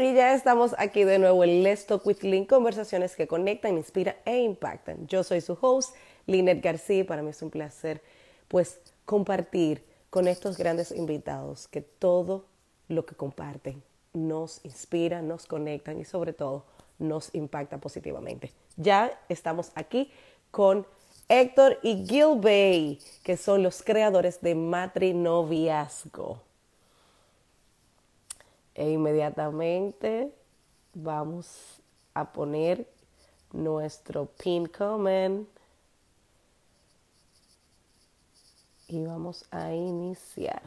Y ya estamos aquí de nuevo en Let's Talk with Lynn, conversaciones que conectan, inspiran e impactan. Yo soy su host, Lynette García, y para mí es un placer pues compartir con estos grandes invitados que todo lo que comparten nos inspira, nos conectan y sobre todo nos impacta positivamente. Ya estamos aquí con Héctor y Gil que son los creadores de Matrinoviazgo. E inmediatamente vamos a poner nuestro pin comment y vamos a iniciar.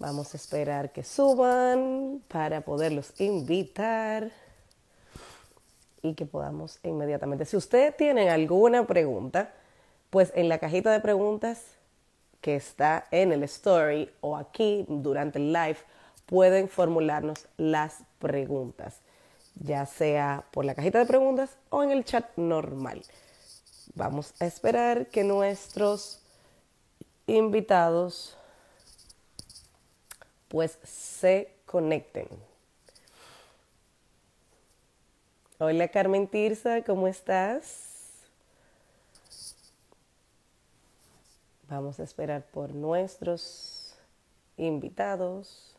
Vamos a esperar que suban para poderlos invitar y que podamos inmediatamente. Si ustedes tienen alguna pregunta, pues en la cajita de preguntas que está en el story o aquí durante el live, pueden formularnos las preguntas, ya sea por la cajita de preguntas o en el chat normal. Vamos a esperar que nuestros invitados pues se conecten. Hola Carmen Tirsa, ¿cómo estás? Vamos a esperar por nuestros invitados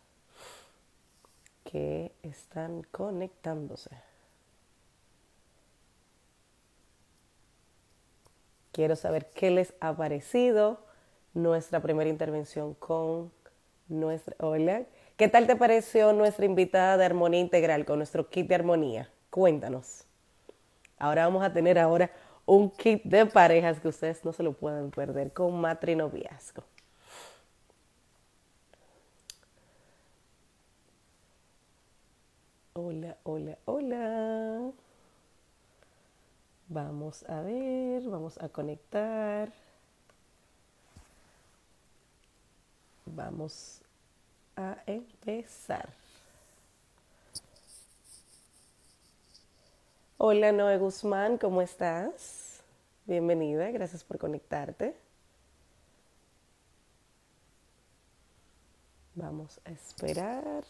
que están conectándose. Quiero saber qué les ha parecido nuestra primera intervención con nuestra, hola, ¿qué tal te pareció nuestra invitada de armonía integral con nuestro kit de armonía? Cuéntanos. Ahora vamos a tener ahora un kit de parejas que ustedes no se lo pueden perder con matrinoviazgo. Hola, hola, hola. Vamos a ver, vamos a conectar. Vamos a empezar. Hola Noé Guzmán, ¿cómo estás? Bienvenida, gracias por conectarte. Vamos a esperar.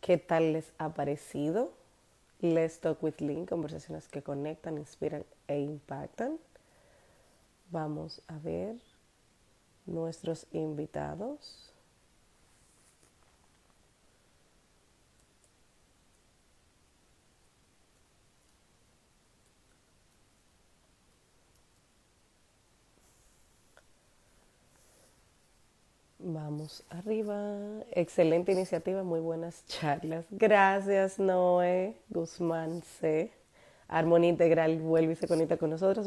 ¿Qué tal les ha parecido? Let's Talk with Link, conversaciones que conectan, inspiran e impactan. Vamos a ver nuestros invitados. Vamos arriba. Excelente iniciativa, muy buenas charlas. Gracias, Noé Guzmán C. Armonía Integral vuelve y se conecta con nosotros.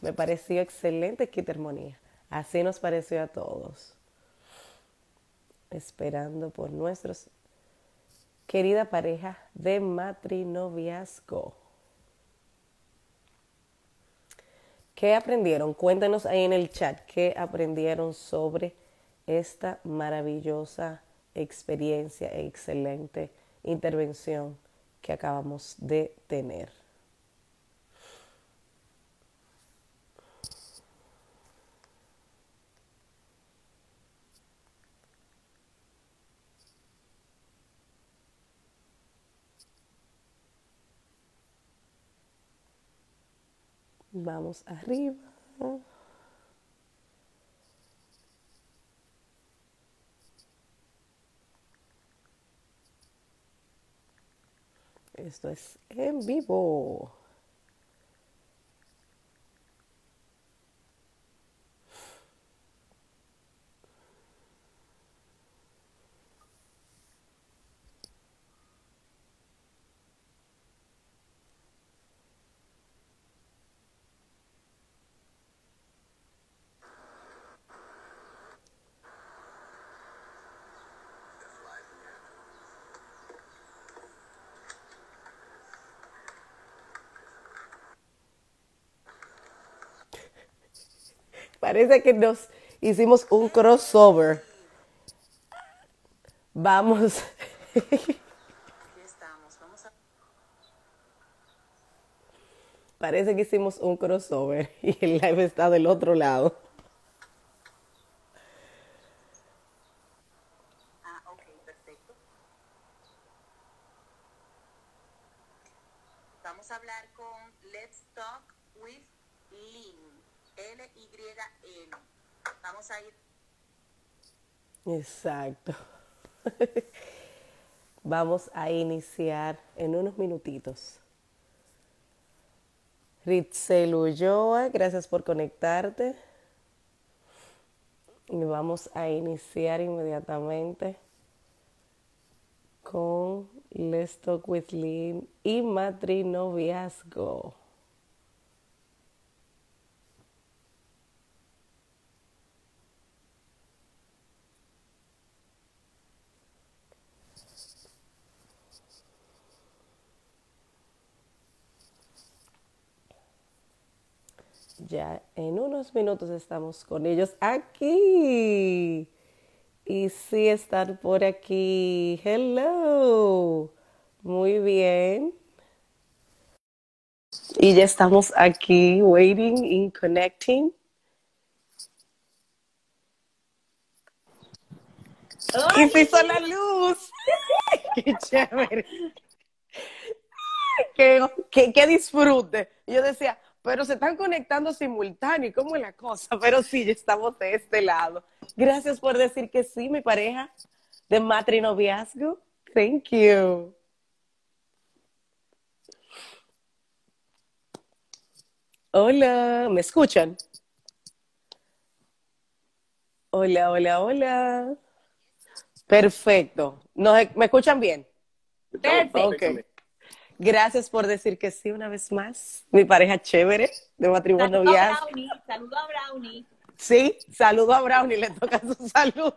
Me, pareció excelente Kit Armonía. Así nos pareció a todos. Esperando por nuestros querida pareja de matrinoviazgo. ¿Qué aprendieron? Cuéntanos ahí en el chat qué aprendieron sobre esta maravillosa experiencia e excelente intervención que acabamos de tener. Vamos arriba. Esto es en vivo. Parece que nos hicimos un crossover. Vamos. Parece que hicimos un crossover y el live está del otro lado. Ah, ok, perfecto. Vamos a hablar con Let's Talk with Lynn. L-Y-N. Vamos a ir. Exacto. Vamos a iniciar en unos minutitos. Ritzel Ulloa, gracias por conectarte. Y vamos a iniciar inmediatamente con Let's Talk with Lynn y Matrinoviazgo. Ya en unos minutos estamos con ellos aquí. Y sí, estar por aquí. Hello. Muy bien. Y ya estamos aquí, waiting and connecting. Y se hizo la luz. Qué chévere. Qué, qué disfrute. Yo decía, pero se están conectando simultáneo, ¿cómo es la cosa? Pero sí, ya estamos de este lado. Gracias por decir que sí, mi pareja de matrinoviazgo. Thank you. Hola, ¿me escuchan? Hola, hola, hola. Perfecto. ¿Nos- ¿Me escuchan bien? Perfecto. Gracias por decir que sí una vez más. Mi pareja chévere de matrimonio Saludo a. Brownie, saludo a Brownie. Sí, saludo a Brownie, le toca su saludo.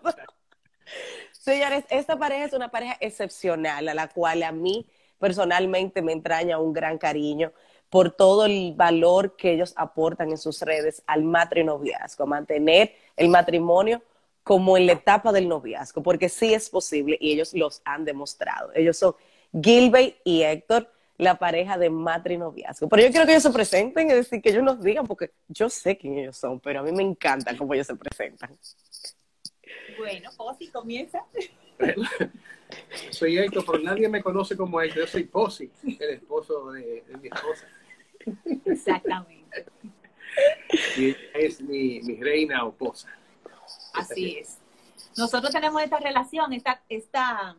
Señores, esta pareja es una pareja excepcional, a la cual a mí personalmente me entraña un gran cariño por todo el valor que ellos aportan en sus redes al matrinoviazgo, mantener el matrimonio como en la etapa del noviazgo, porque sí es posible y ellos los han demostrado. Ellos son Gilbert y Héctor, la pareja de matrinoviazgo. Pero yo quiero que ellos se presenten, es decir, que ellos nos digan, porque yo sé quién ellos son, pero a mí me encanta cómo ellos se presentan. Bueno, Posi comienza. Soy Héctor, pero nadie me conoce como Héctor. Yo soy Posi, el esposo de, de mi esposa. Exactamente. Y ella es mi, mi reina o posa. Así es. Nosotros tenemos esta relación, esta, esta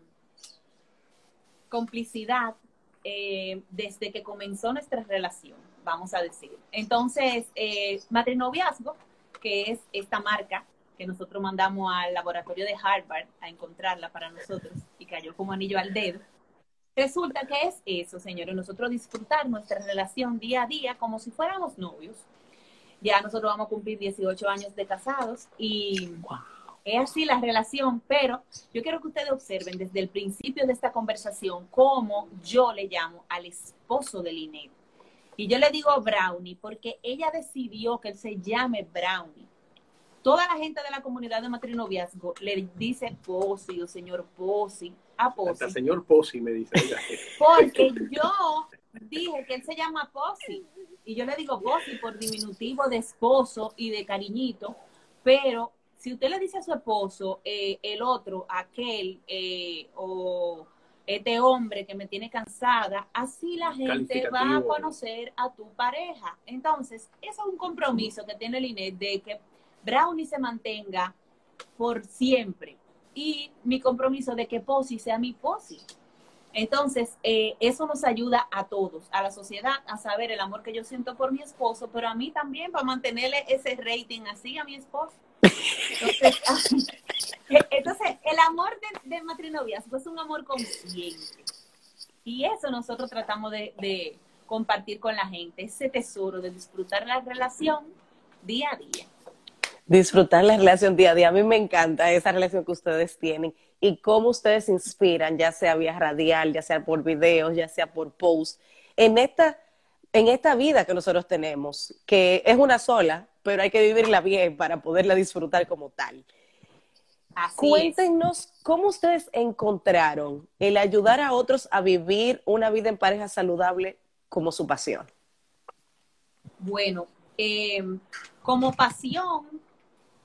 complicidad eh, desde que comenzó nuestra relación, vamos a decir. Entonces, eh, matrinoviazgo, que es esta marca que nosotros mandamos al laboratorio de Harvard a encontrarla para nosotros y cayó como anillo al dedo. Resulta que es eso, señores, nosotros disfrutar nuestra relación día a día como si fuéramos novios. Ya nosotros vamos a cumplir 18 años de casados y es así la relación, pero yo quiero que ustedes observen desde el principio de esta conversación cómo yo le llamo al esposo de Linet. Y yo le digo Brownie porque ella decidió que él se llame Brownie. Toda la gente de la comunidad de matrinoviazgo le dice Posi o señor Posi a Hasta Posi. señor Posi me dice. Porque yo dije que él se llama Posi. Y yo le digo Posi por diminutivo de esposo y de cariñito. Pero si usted le dice a su esposo, eh, el otro, aquel, eh, o este hombre que me tiene cansada, así la gente va a conocer a tu pareja. Entonces, eso es un compromiso que tiene el INET de que Brownie se mantenga por siempre. Y mi compromiso de que Posi sea mi Posi. Entonces, eh, eso nos ayuda a todos, a la sociedad, a saber el amor que yo siento por mi esposo, pero a mí también para mantenerle ese rating así a mi esposo. Entonces, entonces el amor de, de matrinoviazgo es un amor consciente. Y eso nosotros tratamos de, de compartir con la gente, ese tesoro de disfrutar la relación día a día. disfrutar la relación día a día. A mí me encanta esa relación que ustedes tienen y cómo ustedes inspiran, ya sea vía radial, ya sea por videos, ya sea por posts, en esta, en esta vida que nosotros tenemos, que es una sola, pero hay que vivirla bien para poderla disfrutar como tal. Así Cuéntenos cómo ustedes encontraron el ayudar a otros a vivir una vida en pareja saludable como su pasión. Bueno, eh, como pasión,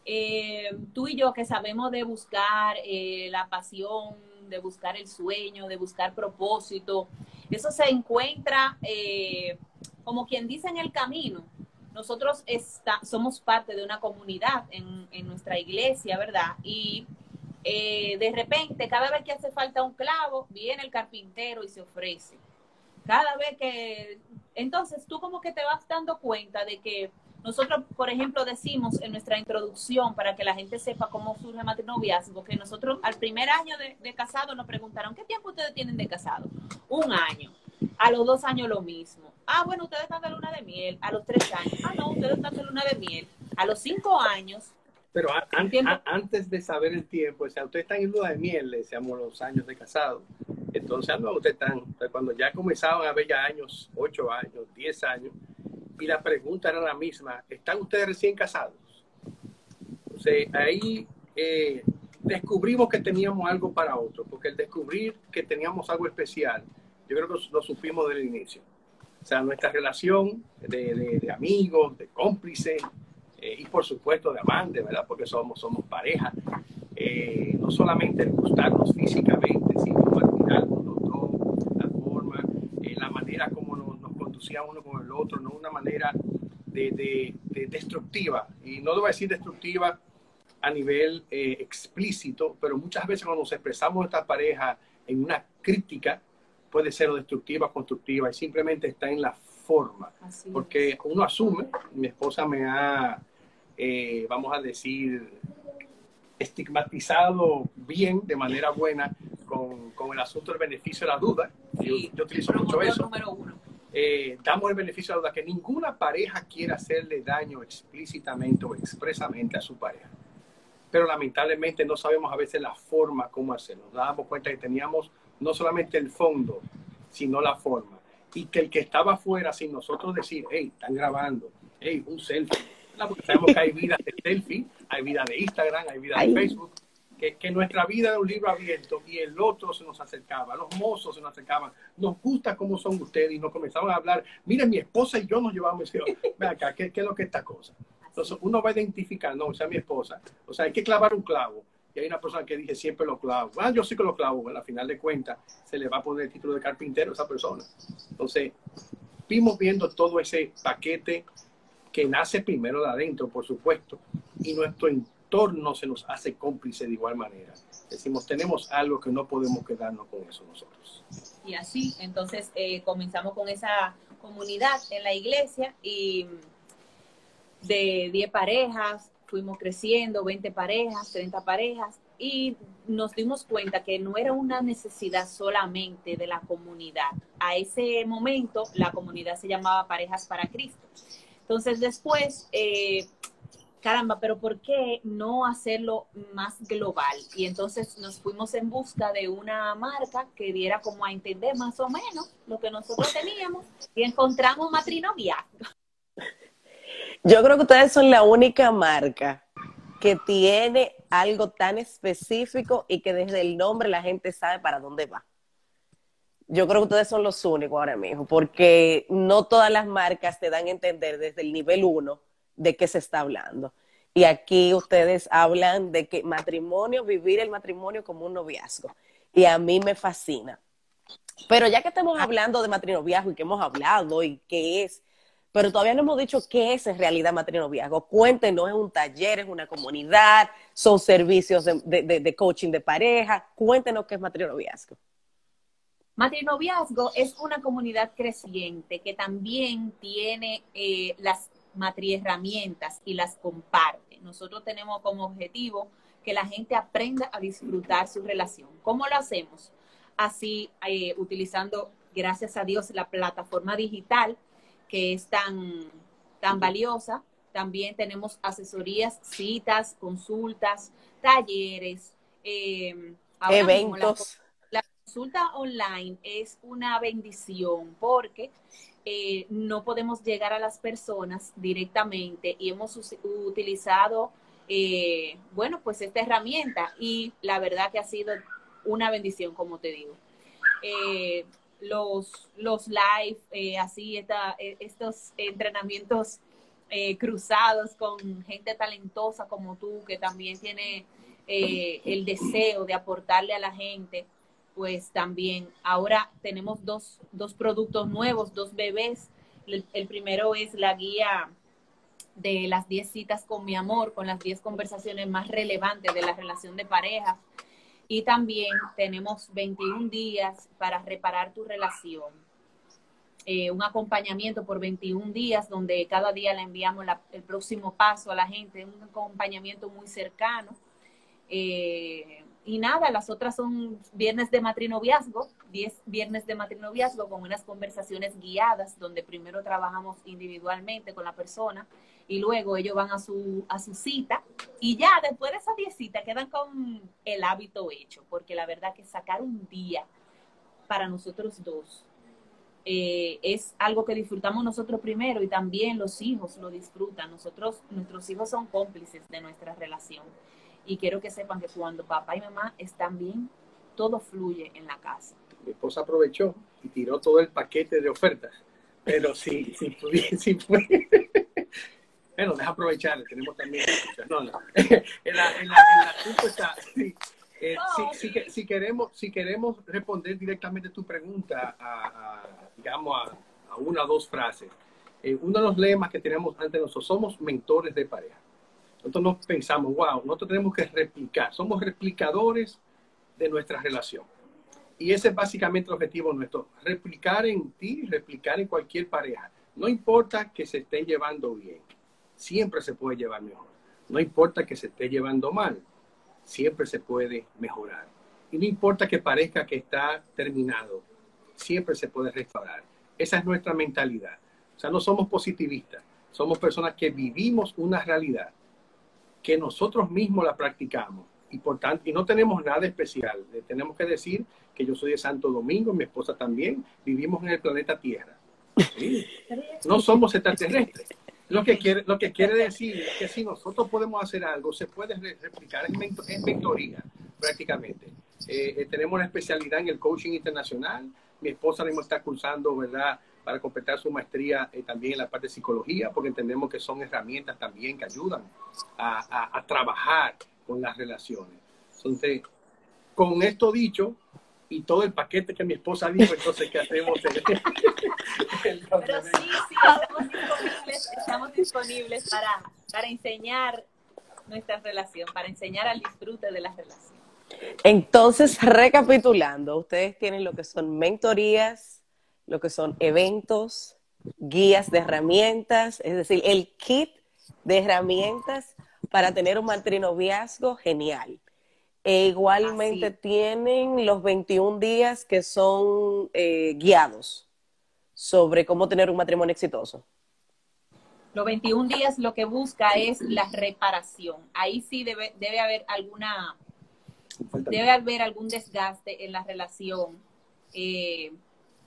eh, tú y yo que sabemos de buscar eh, la pasión, de buscar el sueño, de buscar propósito, eso se encuentra eh, como quien dice en el camino. Nosotros está, somos parte de una comunidad en, nuestra iglesia, ¿verdad? Y eh, de repente, cada vez que hace falta un clavo, viene el carpintero y se ofrece. Cada vez que... Entonces tú como que te vas dando cuenta de que nosotros, por ejemplo, decimos en nuestra introducción, para que la gente sepa cómo surge matrinoviazgo, que nosotros al primer año de, de casado nos preguntaron, ¿qué tiempo ustedes tienen de casado? Un año. A los dos años lo mismo. Ah, bueno, ustedes están de luna de miel. A los tres años. Ah, no, ustedes están de luna de miel. A los cinco años. Pero a- an- Entiendo. a- antes de saber el tiempo, o sea, ustedes están en luna de miel, le decíamos los años de casado. Entonces, ah, no, ustedes están, cuando ya comenzaban a ver ya años, ocho años, diez años, y la pregunta era la misma, ¿están ustedes recién casados? Entonces, ahí eh, descubrimos que teníamos algo para otro, porque el descubrir que teníamos algo especial, yo creo que lo supimos desde el inicio. O sea, nuestra relación de, de- amigos, de cómplices, eh, y por supuesto de amantes, ¿verdad? Porque somos, somos pareja. Eh, no solamente el gustarnos físicamente, sino admirarnos los dos, la forma, eh, la manera como nos, nos conducía uno con el otro, no una manera de, de- de destructiva. Y no debo decir destructiva a nivel eh, explícito, pero muchas veces cuando nos expresamos esta pareja en una crítica, puede ser destructiva constructiva, y simplemente está en la forma Así porque uno asume, mi esposa me ha, eh, vamos a decir, estigmatizado bien, de manera buena, con, con el asunto del beneficio de la duda. Yo, Sí, yo utilizo mucho eso. número uno. Eh, damos el beneficio de la duda que ninguna pareja quiere hacerle daño explícitamente o expresamente a su pareja. Pero lamentablemente no sabemos a veces la forma cómo hacerlo. Nos damos cuenta que teníamos no solamente el fondo, sino la forma. Y que el que estaba afuera, sin nosotros decir, hey, están grabando, hey, un selfie. Porque sabemos que hay vida de selfie, hay vida de Instagram, hay vida de Ay. Facebook. Que, que nuestra vida era un libro abierto y el otro se nos acercaba, los mozos se nos acercaban, nos gusta cómo son ustedes y nos comenzaban a hablar, miren, mi esposa y yo nos llevamos, y acá, ¿qué, ¿qué es lo que es esta cosa? Entonces uno va a identificar, no, o sea, mi esposa, o sea, hay que clavar un clavo. Hay una persona que dice siempre los clavos. Ah, yo sí que los clavo, bueno, al final de cuentas se le va a poner el título de carpintero a esa persona. Entonces, vimos viendo todo ese paquete que nace primero de adentro, por supuesto, y nuestro entorno se nos hace cómplice de igual manera. Decimos, tenemos algo que no podemos quedarnos con eso nosotros. Y así, entonces eh, comenzamos con esa comunidad en la iglesia y de 10 parejas, fuimos creciendo, 20 parejas, 30 parejas y nos dimos cuenta que no era una necesidad solamente de la comunidad. A ese momento la comunidad se llamaba Parejas para Cristo. Entonces después, eh, caramba, pero ¿por qué no hacerlo más global? Y entonces nos fuimos en busca de una marca que diera como a entender más o menos lo que nosotros teníamos y encontramos Matrinovia. Yo creo que ustedes son la única marca que tiene algo tan específico y que desde el nombre la gente sabe para dónde va. Yo creo que ustedes son los únicos ahora mismo, porque no todas las marcas te dan a entender desde el nivel uno de qué se está hablando. Y aquí ustedes hablan de que matrimonio, vivir el matrimonio como un noviazgo. Y a mí me fascina. Pero ya que estamos hablando de matrinoviazgo y que hemos hablado y qué es, pero todavía no hemos dicho qué es en realidad matrinoviazgo. Cuéntenos, es un taller, es una comunidad, son servicios de, de- coaching de pareja. Cuéntenos qué es matrinoviazgo. Matrinoviazgo es una comunidad creciente que también tiene eh, las matriherramientas y las comparte. Nosotros tenemos como objetivo que la gente aprenda a disfrutar su relación. ¿Cómo lo hacemos? Así, eh, utilizando, gracias a Dios, la plataforma digital que es tan, tan valiosa. También tenemos asesorías, citas, consultas, talleres. eh, ahora mismo la Eventos. la consulta online es una bendición porque eh, no podemos llegar a las personas directamente y hemos utilizado, eh, bueno, pues esta herramienta y la verdad que ha sido una bendición, como te digo. Eh, los, los live, así, esta, estos entrenamientos cruzados con gente talentosa como tú, que también tiene el deseo de aportarle a la gente pues también ahora tenemos dos, dos productos nuevos, dos bebés. El, primero es la guía de las 10 citas con mi amor, con las 10 conversaciones más relevantes de la relación de pareja. Y también tenemos 21 días para reparar tu relación. Eh, un acompañamiento por 21 días donde cada día le enviamos el próximo paso a la gente, un acompañamiento muy cercano. Eh, y nada, las otras son viernes de matrinoviazgo, 10 viernes de matrinoviazgo con unas conversaciones guiadas donde primero trabajamos individualmente con la persona y luego ellos van a su, a su cita y ya después de esa 10 citas quedan con el hábito hecho, porque la verdad que sacar un día para nosotros dos eh, es algo que disfrutamos nosotros primero y también los hijos lo disfrutan. Nosotros, nuestros hijos son cómplices de nuestra relación. Y quiero que sepan que cuando papá y mamá están bien, todo fluye en la casa. Mi esposa aprovechó y tiró todo el paquete de ofertas. Pero sí, sí, sí fue. Bueno, deja aprovechar, tenemos también. No, no. En la, en la, está, sí, eh, si, queremos, si queremos responder directamente tu pregunta, a, digamos, a, una o dos frases, eh, uno de los lemas que tenemos ante nosotros, somos mentores de pareja. Nosotros no pensamos, wow, nosotros tenemos que replicar, somos replicadores de nuestra relación. Y ese es básicamente el objetivo nuestro, replicar en ti, replicar en cualquier pareja. No importa que se esté llevando bien, siempre se puede llevar mejor. No importa que se esté llevando mal, siempre se puede mejorar. Y no importa que parezca que está terminado, siempre se puede restaurar. Esa es nuestra mentalidad. O sea, no somos positivistas, somos personas que vivimos una realidad que nosotros mismos la practicamos y por tanto, y no tenemos nada especial. tenemos que decir que yo soy de Santo Domingo, mi esposa también, vivimos en el planeta Tierra. No somos extraterrestres. Lo que, quiere, lo que quiere decir es que si nosotros podemos hacer algo, se puede replicar en, mentoría, prácticamente. Eh, eh, tenemos una especialidad en el coaching internacional. Mi esposa mismo está cursando, ¿verdad? Para completar su maestría eh, también en la parte de psicología, porque entendemos que son herramientas también que ayudan a, trabajar con las relaciones. Entonces, con esto dicho, y todo el paquete que mi esposa dijo, entonces, ¿qué hacemos? Pero sí, sí, estamos disponibles, estamos disponibles para, para enseñar nuestra relación, para enseñar al disfrute de la relación. Entonces, recapitulando, ustedes tienen lo que son mentorías, lo que son eventos, guías de herramientas, es decir, el kit de herramientas para tener un matrinoviazgo genial. E igualmente tienen los 21 días que son eh, guiados sobre cómo tener un matrimonio exitoso. Los 21 días lo que busca es la reparación. Ahí sí debe, debe haber alguna, debe haber algún desgaste en la relación. Eh,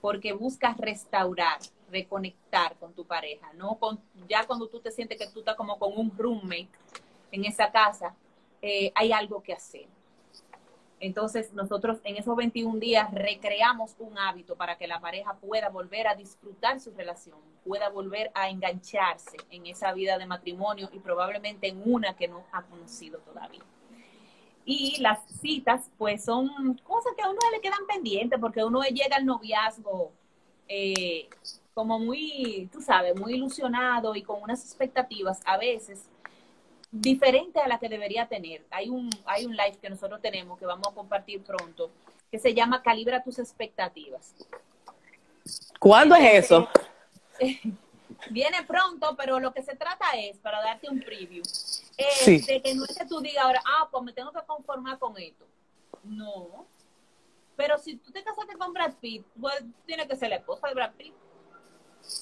porque buscas restaurar, reconectar con tu pareja, no con, ya cuando tú te sientes que tú estás como con un roommate en esa casa, eh, hay algo que hacer. Entonces, nosotros en esos 21 días recreamos un hábito para que la pareja pueda volver a disfrutar su relación, pueda volver a engancharse en esa vida de matrimonio y probablemente en una que no ha conocido todavía. Y las citas, pues son cosas que a uno le quedan pendientes porque uno llega al noviazgo eh, como muy, tú sabes, muy ilusionado y con unas expectativas a veces diferentes a las que debería tener. Hay un, hay un live que nosotros tenemos que vamos a compartir pronto que se llama Calibra tus expectativas. ¿Cuándo es eso? Viene pronto, pero lo que se trata es, para darte un preview, es de que no es que tú digas ahora, ah, pues me tengo que conformar con esto. No. Pero si tú te casaste con Brad Pitt, pues tiene que ser la esposa de Brad Pitt.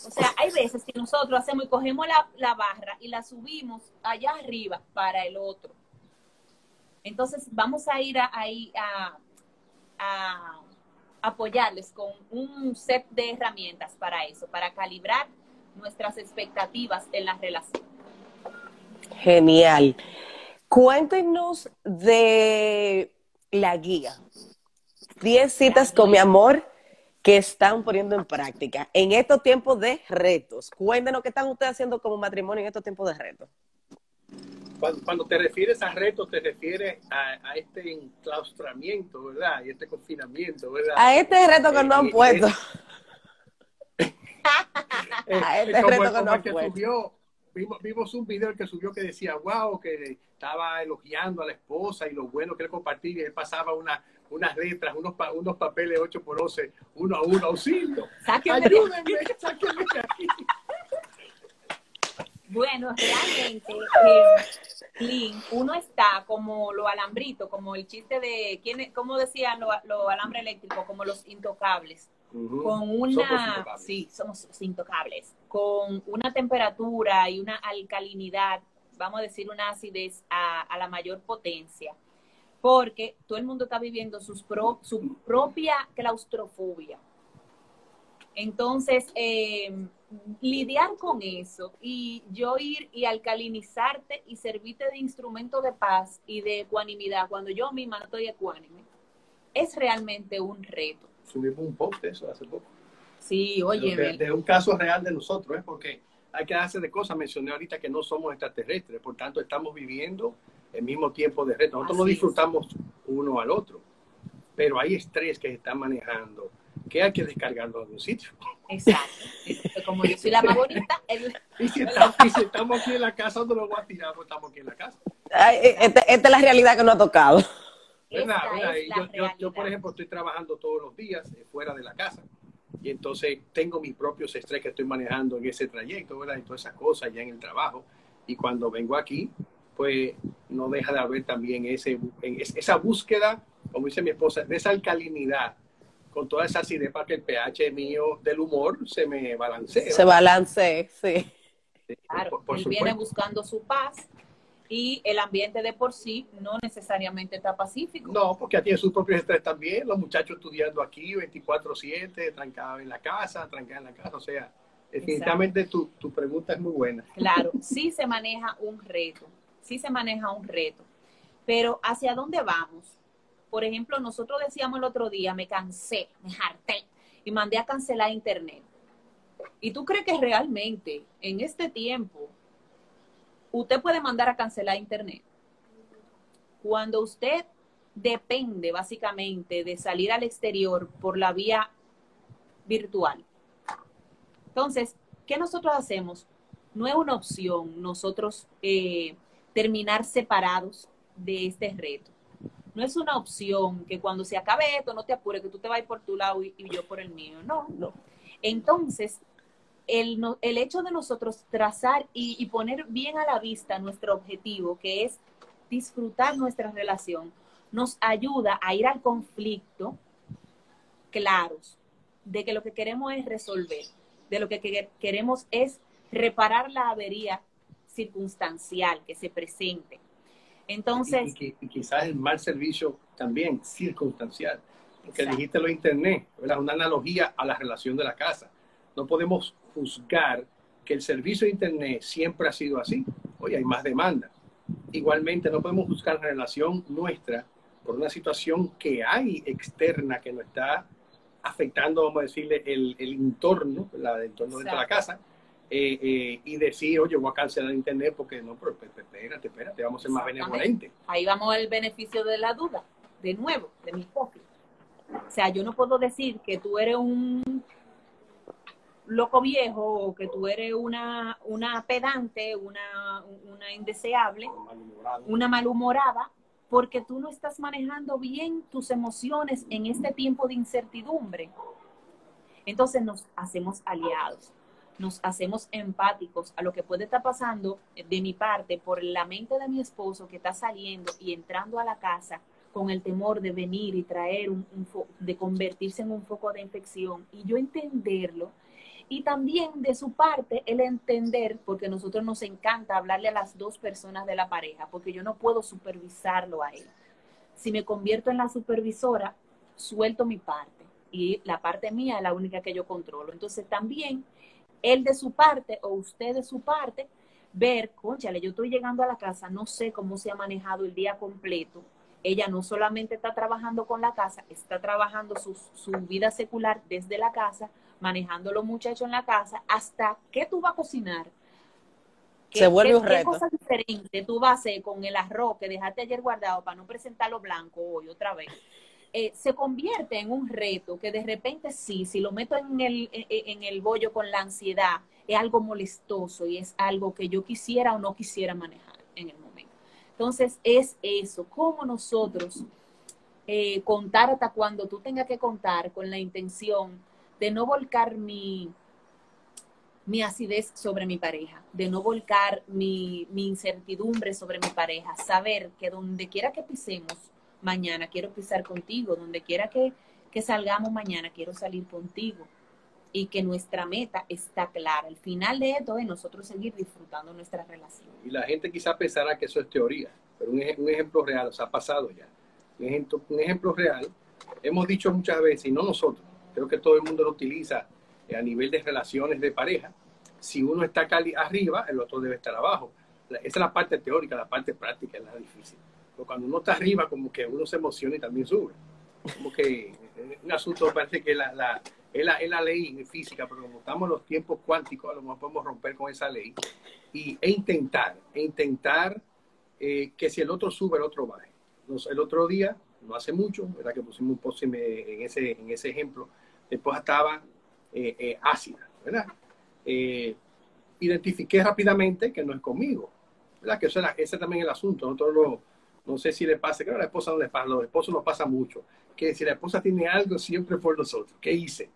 O sea, hay veces que nosotros hacemos y cogemos la, barra y la subimos allá arriba para el otro. Entonces, vamos a ir ahí a, a, apoyarles con un set de herramientas para eso, para calibrar nuestras expectativas en la relación. Genial. Cuéntenos de la guía. 10 citas con mi amor que están poniendo en práctica en estos tiempos de retos. Cuéntenos qué están ustedes haciendo como matrimonio en estos tiempos de retos. Cuando, te refieres a retos, te refieres a, este enclaustramiento, ¿verdad? Y este confinamiento, ¿verdad? A este reto que no han Eh, puesto. Eh, a como reto el- que como el subió, vimos, vimos un video que subió que decía, wow, que estaba elogiando a la esposa y lo bueno que él compartía y él pasaba una, unas letras, unos, pa- unos papeles 8 por 11, uno a uno, auxilio. Sáquenme de- Ayúdenme, sáquenme de aquí. Bueno, realmente, eh, uno está como lo alambrito, como el chiste de, ¿quién, es- ¿cómo decían los lo alambres eléctricos? Como los intocables. Con una, sí, somos intocables, con una temperatura y una alcalinidad, vamos a decir una acidez a, a la mayor potencia, porque todo el mundo está viviendo sus pro- su propia claustrofobia. Entonces, eh, lidiar con eso y yo ir y alcalinizarte y servirte de instrumento de paz y de ecuanimidad cuando yo misma no estoy ecuánime, es realmente un reto. Subimos un post de eso hace poco. Sí, oye, de, de un caso real de nosotros, ¿eh? porque hay que darse de cosas. Mencioné ahorita que no somos extraterrestres, por tanto estamos viviendo el mismo tiempo de reto. Nosotros no Así es. disfrutamos uno al otro, pero hay estrés que se está manejando que hay que descargarlo de algún sitio. exacto. Como yo soy la más bonita, el- Y si estamos, y si estamos aquí en la casa, ¿dónde lo voy a tirar? Pues estamos aquí en la casa. Ay, eh, esta, esta es la realidad que nos ha tocado. ¿Verdad? esta ¿verdad? es Y la yo, yo, yo, por ejemplo, estoy trabajando todos los días eh, fuera de la casa. Y entonces tengo mis propios estrés que estoy manejando en ese trayecto, ¿verdad? Y todas esas cosas ya en el trabajo. Y cuando vengo aquí, pues no deja de haber también ese, en es- esa búsqueda, como dice mi esposa, de esa alcalinidad, con toda esa acidez para que el pH mío del humor se me balancee. Se balance, sí. claro, Por- por él viene supuesto. buscando su paz y el ambiente de por sí no necesariamente está pacífico. No, porque tiene sus propios estrés también, los muchachos estudiando aquí 24/7, trancados en la casa, trancados en la casa, o sea, definitivamente tu, tu pregunta es muy buena. Claro, sí se maneja un reto, sí se maneja un reto, pero ¿hacia dónde vamos? Por ejemplo, nosotros decíamos el otro día, me cansé, me harté y mandé a cancelar internet. ¿Y tú crees que realmente en este tiempo usted puede mandar a cancelar internet? Cuando usted depende básicamente de salir al exterior por la vía virtual. Entonces, ¿qué nosotros hacemos? No es una opción nosotros eh, terminar separados de este reto. No es una opción que cuando se acabe esto no te apures, que tú te vas por tu lado y, y yo por el mío. No, No. entonces, el, el hecho de nosotros trazar y, y poner bien a la vista nuestro objetivo, que es disfrutar nuestra relación, nos ayuda a ir al conflicto claros de que lo que queremos es resolver, de lo que que- queremos es reparar la avería circunstancial que se presente. Entonces, y, y qui- y quizás el mal servicio también circunstancial, porque Exacto. dijiste lo de internet, ¿verdad? una analogía a la relación de la casa. No podemos juzgar que el servicio de internet siempre ha sido así. Hoy hay más demanda. Igualmente, no podemos juzgar la relación nuestra por una situación que hay externa que nos está afectando, vamos a decirle, el, el entorno, ¿verdad? el entorno dentro de la casa, eh, eh, y decir, oye, voy a cancelar internet porque no, pero espérate, espérate, vamos a ser más benevolentes. ahí vamos al beneficio de la duda, de nuevo, de mi hipócrita. O sea, yo no puedo decir que tú eres un loco viejo o que tú eres una, una pedante, una, una indeseable, una malhumorada, porque tú no estás manejando bien tus emociones en este tiempo de incertidumbre. Entonces nos hacemos aliados, nos hacemos empáticos a lo que puede estar pasando de mi parte por la mente de mi esposo que está saliendo y entrando a la casa con el temor de venir y traer un, de convertirse en un foco de infección y yo entenderlo y también de su parte el entender, porque a nosotros nos encanta hablarle a las dos personas de la pareja, porque yo no puedo supervisarlo a él. Si me convierto en la supervisora, suelto mi parte. y la parte mía es la única que yo controlo. Entonces también él de su parte o usted de su parte, ver, conchale, yo estoy llegando a la casa, no sé cómo se ha manejado el día completo. Ella no solamente está trabajando con la casa, está trabajando su, su vida secular desde la casa, manejando los muchachos en la casa, hasta qué tú vas a cocinar. Se vuelve un ¿Qué reto. cosa diferente tú vas a hacer con el arroz que dejaste ayer guardado para no presentarlo blanco hoy otra vez? Eh, se convierte en un reto que de repente sí, si lo meto en el, en, el bollo con la ansiedad, es algo molestoso y es algo que yo quisiera o no quisiera manejar en el momento. Entonces es eso, cómo nosotros eh, contar hasta cuando tú tengas que contar con la intención de no volcar mi, mi acidez sobre mi pareja, de no volcar mi, mi incertidumbre sobre mi pareja, saber que donde quiera que pisemos mañana, quiero pisar contigo, donde quiera que, que salgamos mañana, quiero salir contigo y que nuestra meta está clara. El final de esto es nosotros seguir disfrutando nuestra relación. Y la gente quizá pensará que eso es teoría, pero un, ej- un ejemplo real, o sea, ha pasado ya. Un ejemplo real, hemos dicho muchas veces, y no nosotros, creo que todo el mundo lo utiliza eh, a nivel de relaciones de pareja. Si uno está cali arriba, el otro debe estar abajo. Esa es la parte teórica, la parte práctica es la difícil. Pero cuando uno está arriba, como que uno se emociona y también sube. Como que eh, un asunto parece que la, la, es, la, es la ley física, pero como estamos en los tiempos cuánticos, a lo mejor podemos romper con esa ley y, e intentar, e intentar eh, que si el otro sube, el otro baje. Nos- el otro día, no hace mucho, ¿verdad? que pusimos un post en ese, en ese ejemplo, mi esposa estaba eh, eh, ácida, ¿verdad? Eh, identifiqué rápidamente que no es conmigo, ¿verdad? Que eso era, ese también es el asunto. Nosotros lo, no sé si le pasa, que a la esposa no le pasa, a los esposos nos pasa mucho, que si la esposa tiene algo, siempre por nosotros. ¿Qué hice?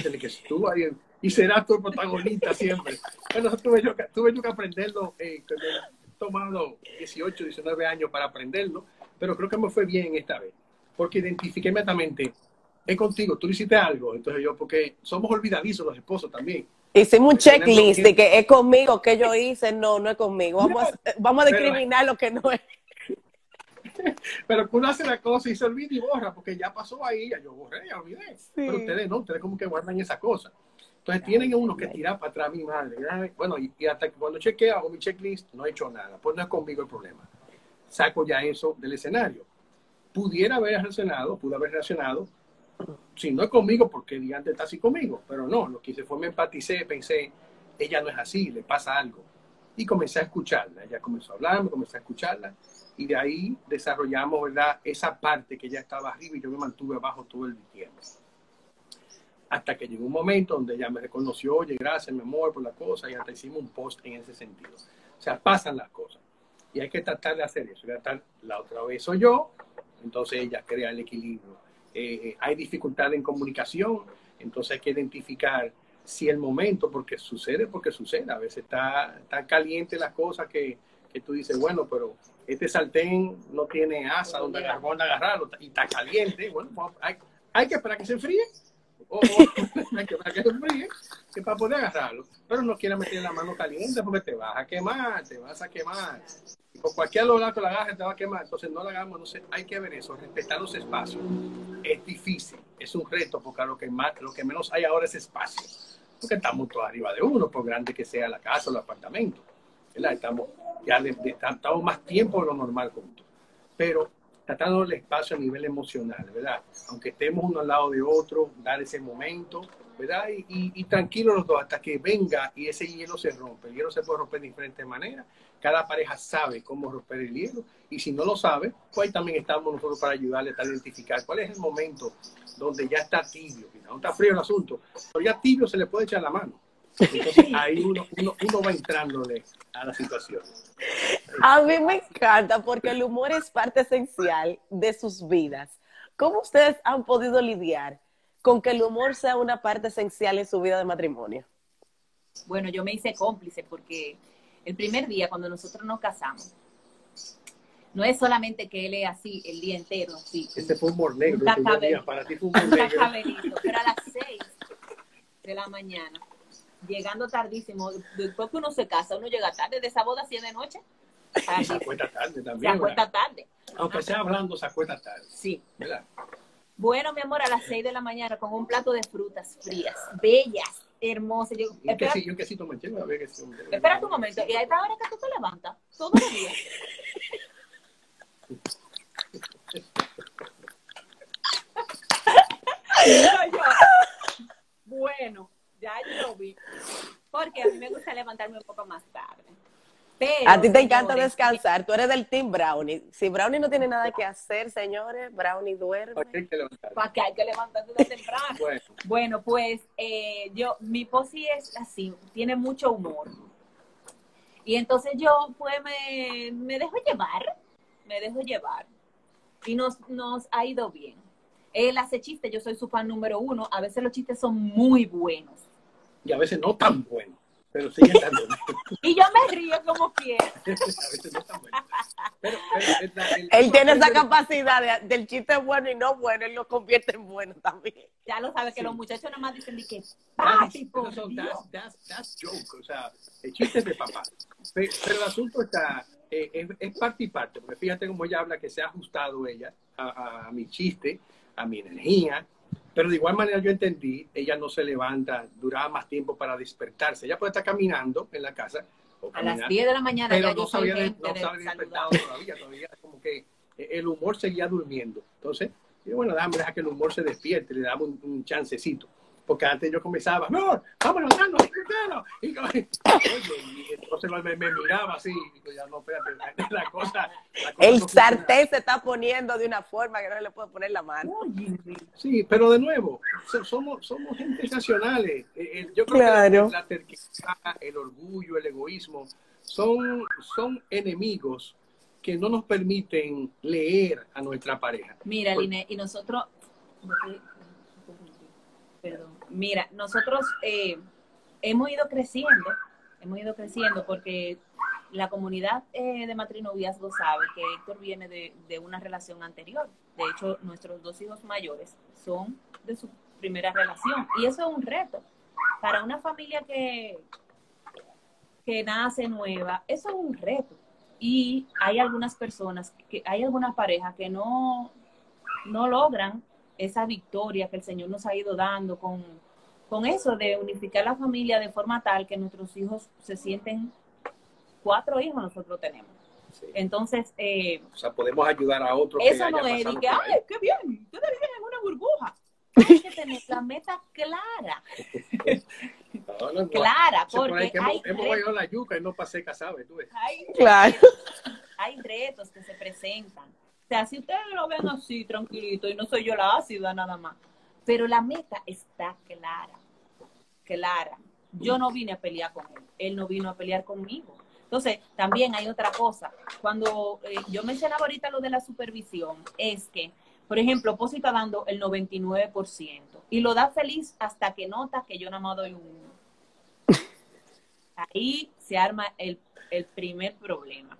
Tiene que tú ahí y serás tu protagonista siempre. Bueno, tuve yo, tuve que aprenderlo, eh, he tomado 18, 19 años para aprenderlo, pero creo que me fue bien esta vez, porque identifiqué inmediatamente, es contigo, tú hiciste algo, entonces yo, porque somos olvidadizos los esposos también. Hicimos un checklist de que es conmigo, que yo hice, no, no es conmigo. Vamos a, vamos a Pero- discriminar lo que no es. Pero uno hace la cosa y se olvida y borra, porque ya pasó ahí, ya yo borré, ya olvidé. Pero ustedes no, ustedes como que guardan esa cosa. Entonces tienen uno que tirar para atrás, mi madre. Bueno, y, y hasta que cuando chequeo, hago mi checklist, no he hecho nada. Pues no es conmigo el problema. Saco ya eso del escenario. Pudiera haber reaccionado, pude haber reaccionado. Si no es conmigo, porque diante está así conmigo. Pero no, lo que hice fue me empaticé, pensé, ella no es así, le pasa algo. Y comencé a escucharla. Ella comenzó a hablar, me comencé a escucharla. Y de ahí desarrollamos, ¿verdad? Esa parte que ella estaba arriba y yo me mantuve abajo todo el tiempo. Hasta que llegó un momento donde ella me reconoció, oye, gracias, mi amor, por la cosa, y hasta hicimos un post en ese sentido. O sea, pasan las cosas. Y hay que tratar de hacer eso. Tratar, la otra vez soy yo, entonces ella crea el equilibrio. Eh, hay dificultad en comunicación, entonces hay que identificar si el momento, porque sucede, porque sucede. A veces está, está caliente las cosas que, que tú dices, bueno, pero este sartén no tiene asa donde, agar- donde agarrarlo y está caliente. Bueno, pues, hay, hay que esperar que se enfríe. O, o hay que esperar que se enfríe que para poder agarrarlo. Pero no quieras meter la mano caliente porque te vas a quemar, te vas a quemar. Por cualquier lado que la agarres te va a quemar. Entonces no la hagamos, no sé, hay que ver eso, respetar los espacios. Es difícil, es un reto porque lo que, más, lo que menos hay ahora es espacio. Porque estamos todos arriba de uno, por grande que sea la casa o el apartamento. Estamos, ya estamos más tiempo de lo normal juntos. Pero tratando el espacio a nivel emocional, ¿verdad? Aunque estemos uno al lado de otro, dar ese momento, ¿verdad? Y, y, y tranquilos los dos hasta que venga y ese hielo se rompe. El hielo se puede romper de diferentes maneras. Cada pareja sabe cómo romper el hielo y si no lo sabe, pues ahí también estamos nosotros para ayudarle a identificar cuál es el momento donde ya está tibio. No está frío el asunto, pero ya tibio se le puede echar la mano. Entonces ahí uno, uno, uno va entrándole a la situación. A mí me encanta porque el humor es parte esencial de sus vidas. ¿Cómo ustedes han podido lidiar con que el humor sea una parte esencial en su vida de matrimonio? Bueno, yo me hice cómplice porque el primer día cuando nosotros nos casamos, no es solamente que él es así el día entero, sí. Este fue humor negro. Un día. Para ti fue humor Un negro. cacaberito, pero a las seis de la mañana, llegando tardísimo, después que uno se casa, uno llega tarde, de esa boda si es de noche, Y se acuesta tarde se también. acuesta ¿verdad? tarde. Aunque sea hablando, se acuesta tarde. Sí, ¿verdad? Bueno, mi amor, a las 6 de la mañana con un plato de frutas frías, bellas, hermosas. Yo, un espera, quesillo, un quesito manchego, a ver que sí. espera un momento, y a esta hora que tú te levantas, todos los días. Yo, bueno, ya yo lo vi. Porque a mí me gusta levantarme un poco más tarde. Pero, A ti te encanta descansar. Tú eres del team Brownie. Si Brownie no tiene nada que hacer, señores, Brownie duerme. ¿Para qué hay que levantar? ¿Para qué hay que levantarse de temprano? Bueno, Bueno, pues eh, yo, mi posi es así, tiene mucho humor. Y entonces yo, pues, me, me dejo llevar, me dejo llevar. Y nos, nos ha ido bien. Él hace chistes, yo soy su fan número uno. A veces los chistes son muy buenos. y a veces no tan bueno, pero siguen tan buenos. Y yo me río como quiera. a veces no tan bueno. Pero, pero el- la- el- Él tiene esa capacidad de- del chiste bueno y no bueno, él lo convierte en bueno también. Ya lo sabes que Sí. los muchachos nada más dicen de que, Ah, pero son Dios". that's, that's, that's joke, o sea, el chiste es de papá. Pe- Pero, el asunto está, eh, es, es parte y parte, porque fíjate cómo ella habla que se ha ajustado ella a, a- a mi chiste, a mi energía, pero de igual manera yo entendí, ella no se levanta, duraba más tiempo para despertarse. Ella puede estar caminando en la casa o A las caminar, 10 de la mañana pero ya no se había, no despertado todavía, todavía como que el humor seguía durmiendo. Entonces, bueno, déjame dejar que el humor se despierte, le damos un, un chancecito. Porque antes yo comenzaba, no, vamos a levantarnos, levantarnos. Y, como- oye, y entonces me, me miraba así, y digo, ya no, espérate, la cosa. la cosa El no sartén se está poniendo de una forma que no le puedo poner la mano. Oye, Sí, pero de nuevo, so- somos, somos gente racionales. Eh, eh, Yo creo Claro. que la, la terquedad, el orgullo, el egoísmo son, son enemigos que no nos permiten leer a nuestra pareja. Mira, Por- Line, y nosotros, perdón, mira, nosotros eh, hemos ido creciendo, hemos ido creciendo porque la comunidad eh, de matrinoviazgo sabe que Héctor viene de, de una relación anterior. De hecho, nuestros dos hijos mayores son de su primera relación. Y eso es un reto. Para una familia que, que nace nueva, eso es un reto. Y hay algunas personas, que hay algunas parejas que no, no logran esa victoria que el Señor nos ha ido dando con, con eso de unificar la familia de forma tal que nuestros hijos se sienten, cuatro hijos nosotros tenemos. Sí. Entonces, eh, O sea, podemos ayudar a otros que eso no es que, ahí. ay, qué bien, ustedes viven en una burbuja. Hay que tener la meta clara, No, no, no. clara, por porque que hay hemos, hemos la yuca y no pasé ¿sabes? Tú ves. hay Claro. hay retos que se presentan. Sea, si ustedes lo ven así, tranquilito, y no soy yo la ácida nada más, pero la meta está clara, clara. Yo no vine a pelear con él, él no vino a pelear conmigo. Entonces, también hay otra cosa. Cuando eh, yo mencionaba ahorita lo de la supervisión, es que, por ejemplo, Posi está dando el 99% y lo da feliz hasta que nota que yo nada más doy un uno. Ahí se arma el, el primer problema.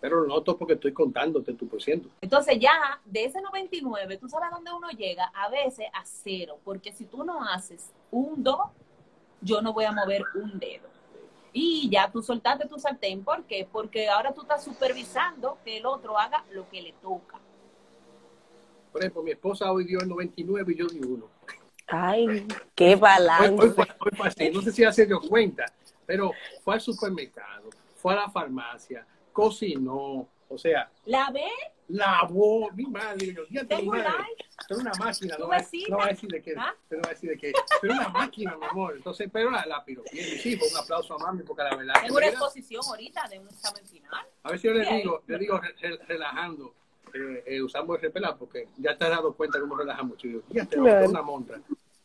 Pero lo noto porque estoy contándote tu por ciento. Entonces ya de ese 99, tú sabes dónde uno llega, a veces a cero, porque si tú no haces un 2, yo no voy a mover un dedo. Y ya tú soltaste tu sartén, ¿por qué? Porque ahora tú estás supervisando que el otro haga lo que le toca. Por ejemplo, mi esposa hoy dio el 99 y yo di uno. Ay, qué Hoy, hoy balance. fue, hoy fue así. No sé si ya se dio cuenta, pero fue al supermercado, fue a la farmacia, cocinó, o sea, ¿La ve? lavó, mi madre, yo, "Día de mi Tengo madre, es una máquina, no no va a decir de qué, ¿Ah? no va a decir de qué, pero una máquina, mi amor, entonces, pero la, la piropié, sí, un aplauso a mami, porque la verdad, Tengo una exposición ahorita de un examen final. a ver si yo le digo, le digo re- re- relajando, eh, eh, usamos el repelar, porque ya te has dado cuenta cómo relajamos, yo digo, ya te Claro. una montra,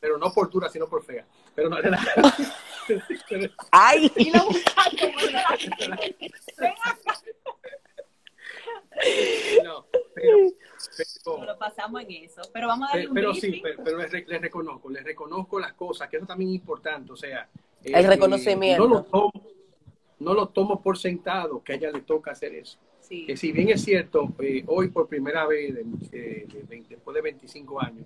pero no por dura, sino por fea, pero no. Pero- Ay, Y acá. no, pero, pero- Lo pasamos en eso. Pero vamos a darle Pero, un pero briefing. sí, pero, pero les, re- les reconozco, les reconozco las cosas, que eso también es importante, o sea... eh, El reconocimiento. no, lo tomo, no lo tomo por sentado que a ella le toca hacer eso. Sí. Que si bien es cierto, eh, hoy por primera vez, de- de- de 20 después de 25 años,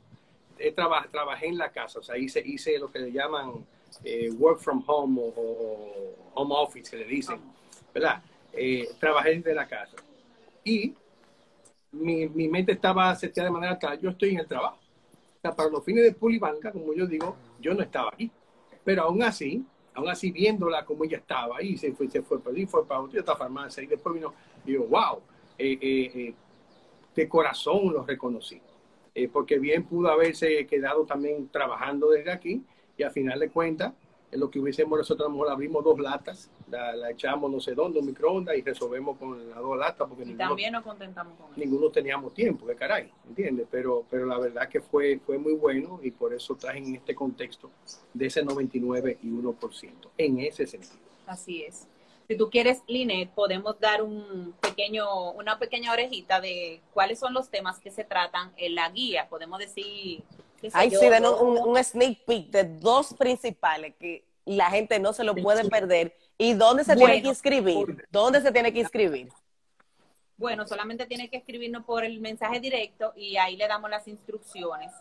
trabajé en la casa, o sea, hice, hice lo que le llaman eh, work from home o, o home office, que le dicen, ¿verdad? Eh, trabajé desde la casa. Y mi, mi mente estaba seteada de manera tal, yo estoy en el trabajo. hasta para los fines de pulibanca, como yo digo, yo no estaba aquí. Pero aún así, aún así viéndola como ella estaba ahí, se fue, se fue allí, fue para otra farmacia y después vino y yo, wow, eh, de corazón lo reconocí. Porque bien pudo haberse quedado también trabajando desde aquí y al final de cuentas en lo que hubiésemos nosotros, a lo mejor abrimos dos latas, la, echamos no sé dónde, un microondas y resolvemos con las dos latas. Porque y ninguno, también nos contentamos con eso. Ninguno teníamos tiempo, que caray, ¿entiendes? Pero, pero la verdad que fue, fue muy bueno y por eso traje en este contexto de ese 99 y 1%, en ese sentido. Así es. Si tú quieres, Linet, podemos dar un pequeño, una pequeña orejita de cuáles son los temas que se tratan en la guía. Podemos decir Ay, sí, den un, sneak peek de dos principales que la gente no se lo puede perder. ¿Y dónde se tiene que inscribir? ¿Dónde se tiene que inscribir? Bueno, solamente tiene que escribirnos por el mensaje directo y ahí le damos las instrucciones.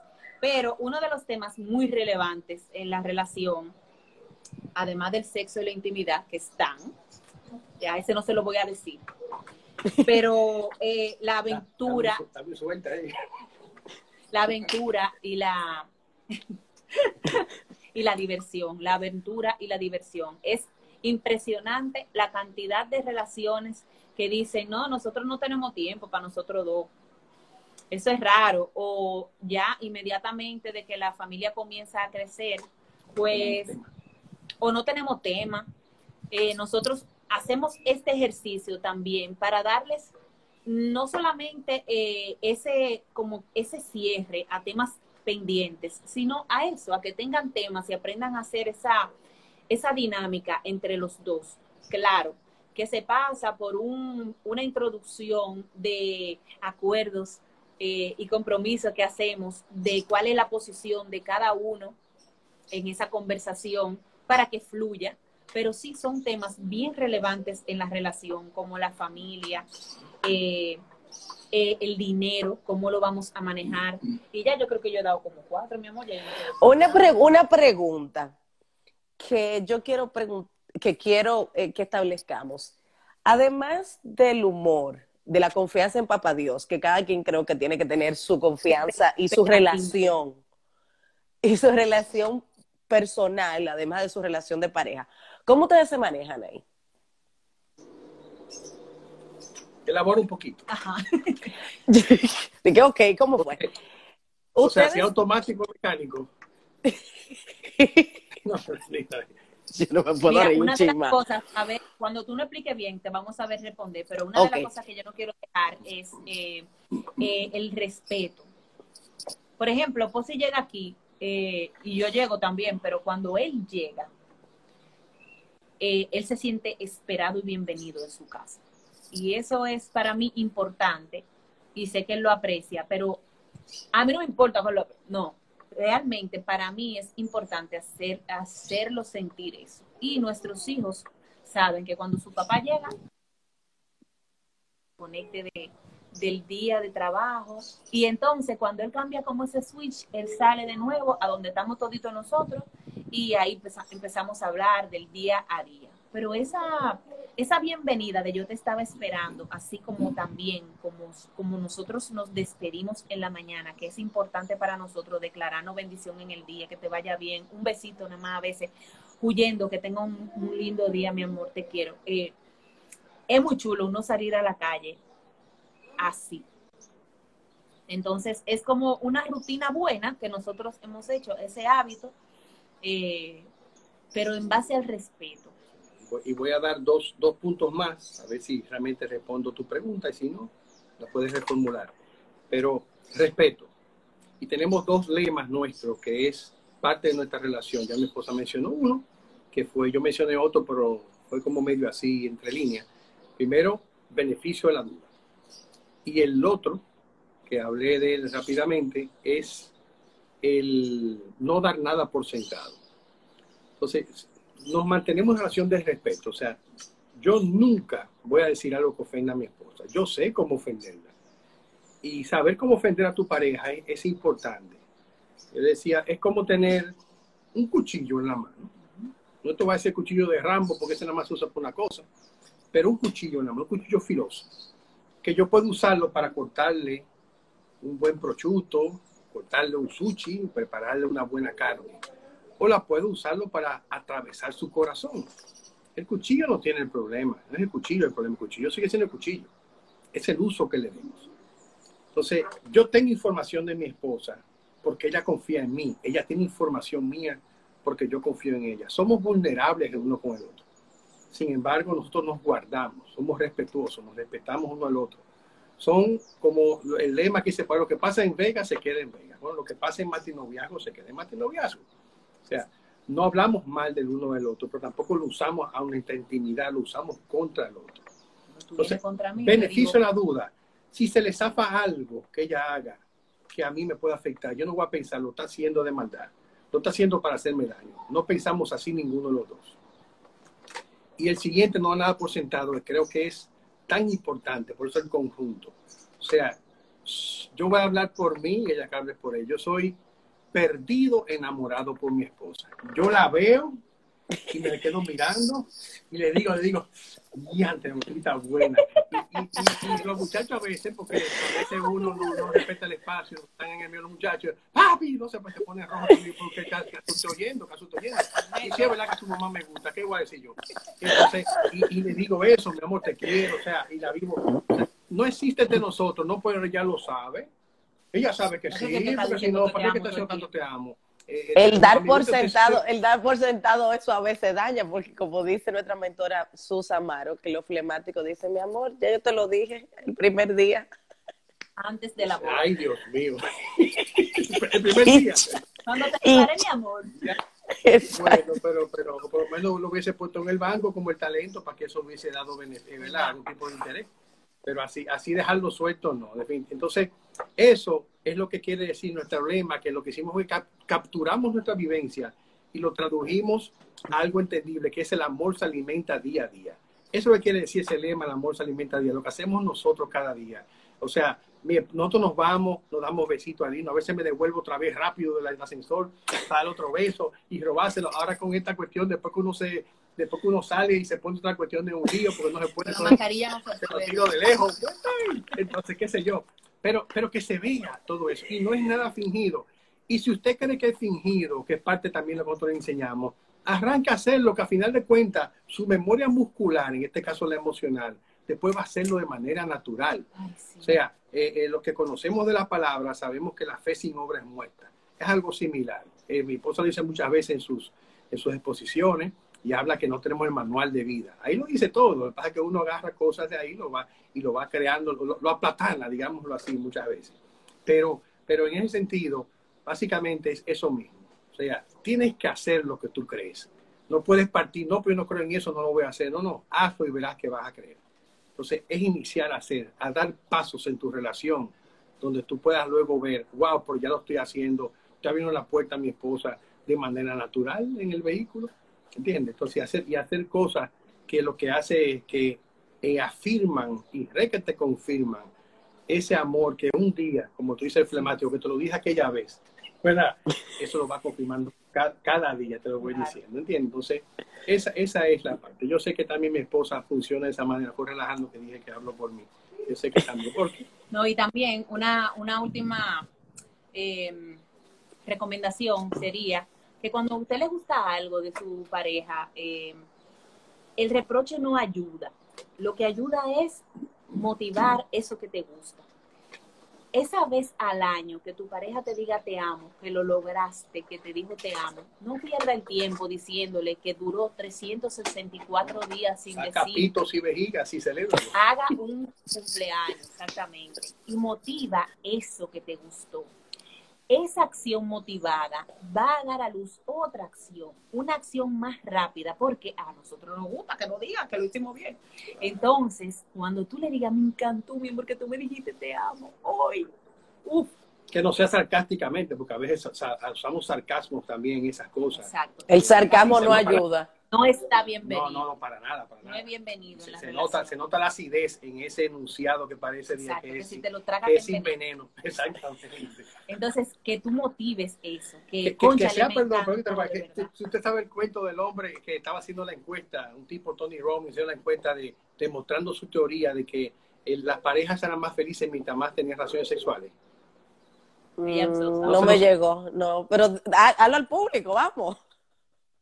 Pero uno de los temas muy relevantes en la relación, además del sexo y la intimidad, que están, ya ese no se lo voy a decir, pero eh, la aventura la aventura y la y la diversión, la aventura y la diversión. Es impresionante la cantidad de relaciones que dicen, no, nosotros no tenemos tiempo para nosotros dos. Eso es raro. O ya inmediatamente de que la familia comienza a crecer, pues, o no tenemos tema. Eh, nosotros hacemos este ejercicio también para darles no solamente eh, ese, como ese cierre a temas pendientes, sino a eso, a que tengan temas y aprendan a hacer esa, esa dinámica entre los dos. Claro, que se pasa por una introducción de acuerdos eh, y compromisos que hacemos de cuál es la posición de cada uno en esa conversación para que fluya, pero sí son temas bien relevantes en la relación, como la familia, eh, eh, el dinero, cómo lo vamos a manejar. Y ya yo creo que yo he dado como cuatro, mi amor. una, una pregunta que yo quiero que quiero eh, que establezcamos. Además del humor, de la confianza en Papá Dios, que cada quien creo que tiene que tener su confianza y su relación, y su relación personal, además de su relación de pareja. ¿Cómo ustedes se manejan ahí? Elabora un poquito. Ajá. Dije, ok, ¿cómo fue? O sea, si automático o mecánico. no, yo no me puedo Mira, una de las cosas, a ver, cuando tú no expliques bien, te vamos a ver responder, pero una de las cosas que yo no quiero dejar es eh, eh, el respeto. Por ejemplo, Posi llega aquí eh, y yo llego también, pero cuando él llega, él se siente esperado y bienvenido en su casa. Y eso es para mí importante y sé que él lo aprecia, pero a mí no me importa, no, realmente para mí es importante hacer, hacerlo sentir eso. Y nuestros hijos saben que cuando su papá llega, conecte de, del día de trabajo y entonces cuando él cambia como ese switch, él sale de nuevo a donde estamos toditos nosotros y ahí empezamos a hablar del día a día. Pero esa, esa bienvenida de yo te estaba esperando, así como también como, como nosotros nos despedimos en la mañana, que es importante para nosotros declararnos bendición en el día, que te vaya bien, un besito nada más a veces, huyendo, que tenga un, lindo día, mi amor, te quiero. Eh, es muy chulo uno salir a la calle así. Entonces es como una rutina buena que nosotros hemos hecho, ese hábito, eh, pero en base al respeto y voy a dar dos, dos puntos más, a ver si realmente respondo tu pregunta y si no, la puedes reformular. Pero respeto. Y tenemos dos lemas nuestros que es parte de nuestra relación. Ya mi esposa mencionó uno, que fue, yo mencioné otro, pero fue como medio así, entre líneas. Primero, beneficio de la duda. Y el otro, que hablé de él rápidamente, es el no dar nada por sentado. Entonces, nos mantenemos en relación de respeto. O sea, yo nunca voy a decir algo que ofenda a mi esposa. Yo sé cómo ofenderla. Y saber cómo ofender a tu pareja es, importante. Yo decía, es como tener un cuchillo en la mano. No te voy a decir cuchillo de Rambo porque ese nada más se usa por una cosa. Pero un cuchillo en la mano, un cuchillo filoso. Yo puedo usarlo para cortarle un buen prosciutto, cortarle un sushi, prepararle una buena carne. O la puede usarlo para atravesar su corazón. El cuchillo no tiene el problema, no es el cuchillo el problema, el cuchillo sigue siendo el cuchillo. Es el uso que le demos. Entonces, yo tengo información de mi esposa porque ella confía en mí. Ella tiene información mía porque yo confío en ella. Somos vulnerables el uno con el otro. Sin embargo, nosotros nos guardamos, somos respetuosos, nos respetamos uno al otro. Son como el lema que dice, pues lo que pasa en Vegas se queda en Vegas. Bueno, lo que pasa en matinoviazgo se queda en matinoviazgo. O sea, no hablamos mal del uno del otro, pero tampoco lo usamos a nuestra intimidad, lo usamos contra el otro. Entonces, beneficio de la duda. Si se le zafa algo que ella haga que a mí me pueda afectar, yo no voy a pensar, lo está haciendo de maldad, lo está haciendo para hacerme daño. No pensamos así ninguno de los dos. Y el siguiente, no nada por sentado, creo que es tan importante, por eso el conjunto. O sea, yo voy a hablar por mí y ella que hable por ella. Yo soy perdido enamorado por mi esposa. Yo la veo y me quedo mirando y le digo, le digo, diante, muchachita buena. Y, y, y, los muchachos a veces, porque a veces uno no, no respeta el espacio, están en el medio los muchachos, papi, no se, pues, se pone rojo porque casi estoy oyendo, casi estoy oyendo. Y si es verdad que su mamá me gusta, ¿qué voy a decir yo? Entonces, y, y le digo eso, mi amor, te quiero, o sea, y la vivo. O sea, no existe de nosotros, no puede, ella lo sabe. Ella sabe que sí, porque si no, ¿para qué te haciendo tanto te amo? Eh, el dar por sentado, el dar por sentado eso a veces daña, porque como dice nuestra mentora Susa Amaro, que lo flemático dice, mi amor, ya yo te lo dije el primer día. Antes de la boda. Ay, Dios mío. el primer día. Cuando te separe, mi amor. Bueno, pero, pero por lo menos lo hubiese puesto en el banco como el talento para que eso hubiese dado beneficio, ¿verdad? algún tipo de interés. Pero así, así dejarlo suelto, no. Entonces, eso es lo que quiere decir nuestro lema, que lo que hicimos fue cap capturamos nuestra vivencia y lo tradujimos a algo entendible, que es el amor se alimenta día a día. Eso es lo que quiere decir ese lema, el amor se alimenta día lo que hacemos nosotros cada día. O sea, nosotros nos vamos, nos damos besitos al hino, a veces me devuelvo otra vez rápido del ascensor el otro beso y robárselo. Ahora con esta cuestión, después que uno se, después que uno sale y se pone otra cuestión de un lío porque no se puede... La mascarilla no se puede. de lejos. Entonces, qué sé yo. Pero, pero que se vea todo eso. Y no es nada fingido. Y si usted cree que es fingido, que es parte también de lo que nosotros enseñamos, arranca a hacerlo, que a final de cuentas, su memoria muscular, en este caso la emocional, después va a hacerlo de manera natural. Ay, sí. O sea, eh, eh, los que conocemos de la palabra sabemos que la fe sin obra es muerta. Es algo similar. Eh, mi esposa lo dice muchas veces en sus, en sus exposiciones y habla que no tenemos el manual de vida. Ahí lo dice todo. Lo que pasa es que uno agarra cosas de ahí lo va, y lo va creando, lo, lo aplatana, digámoslo así, muchas veces. Pero, pero en ese sentido, básicamente es eso mismo. O sea, tienes que hacer lo que tú crees. No puedes partir, no, pero yo no creo en eso, no lo voy a hacer. No, no, hazlo y verás que vas a creer. Entonces, es iniciar a hacer, a dar pasos en tu relación, donde tú puedas luego ver, wow, pero ya lo estoy haciendo, ya vino la puerta a mi esposa de manera natural en el vehículo, ¿entiendes? Entonces, hacer, y hacer cosas que lo que hace es que eh, afirman y re que te confirman ese amor que un día, como tú dices el flemático, que te lo dije aquella vez, ¿verdad? Eso lo va confirmando cada, cada día, te lo voy diciendo, ¿entiendes? Entonces, esa, esa es la parte. Yo sé que también mi esposa funciona de esa manera, fue relajando que dije que hablo por mí. Yo sé que también, porque No, y también una, una última eh, recomendación sería que cuando a usted le gusta algo de su pareja, eh, el reproche no ayuda. Lo que ayuda es motivar eso que te gusta. Esa vez al año que tu pareja te diga te amo, que lo lograste, que te dijo te amo, no pierda el tiempo diciéndole que duró 364 días sin decir capitos y vejigas y celebra. haga un cumpleaños, exactamente, y motiva eso que te gustó. Esa acción motivada va a dar a luz otra acción, una acción más rápida, porque a nosotros nos gusta que nos digan que lo hicimos bien. Entonces, cuando tú le digas, me encantó, mi amor, que tú me dijiste te amo, hoy, uff, Que no sea sarcásticamente, porque a veces sa- usamos sarcasmos también en esas cosas. exacto. El sarcasmo no ayuda. No está bienvenido. No, no, no, para nada, para No nada. es bienvenido. en Se, la se relación. nota, se nota la acidez en ese enunciado que parece Exacto, que que es, si te lo tragas es sin veneno. Exactamente. Entonces, que tú motives eso, que, Que, que- sea, perdón, que- si usted sabe el cuento del hombre que estaba haciendo la encuesta, un tipo Tony Robbins hizo la encuesta de demostrando su teoría de que eh, las parejas eran más felices mientras más tenían relaciones sexuales. Mm, no me llegó, no. Pero há- hazlo al público, vamos.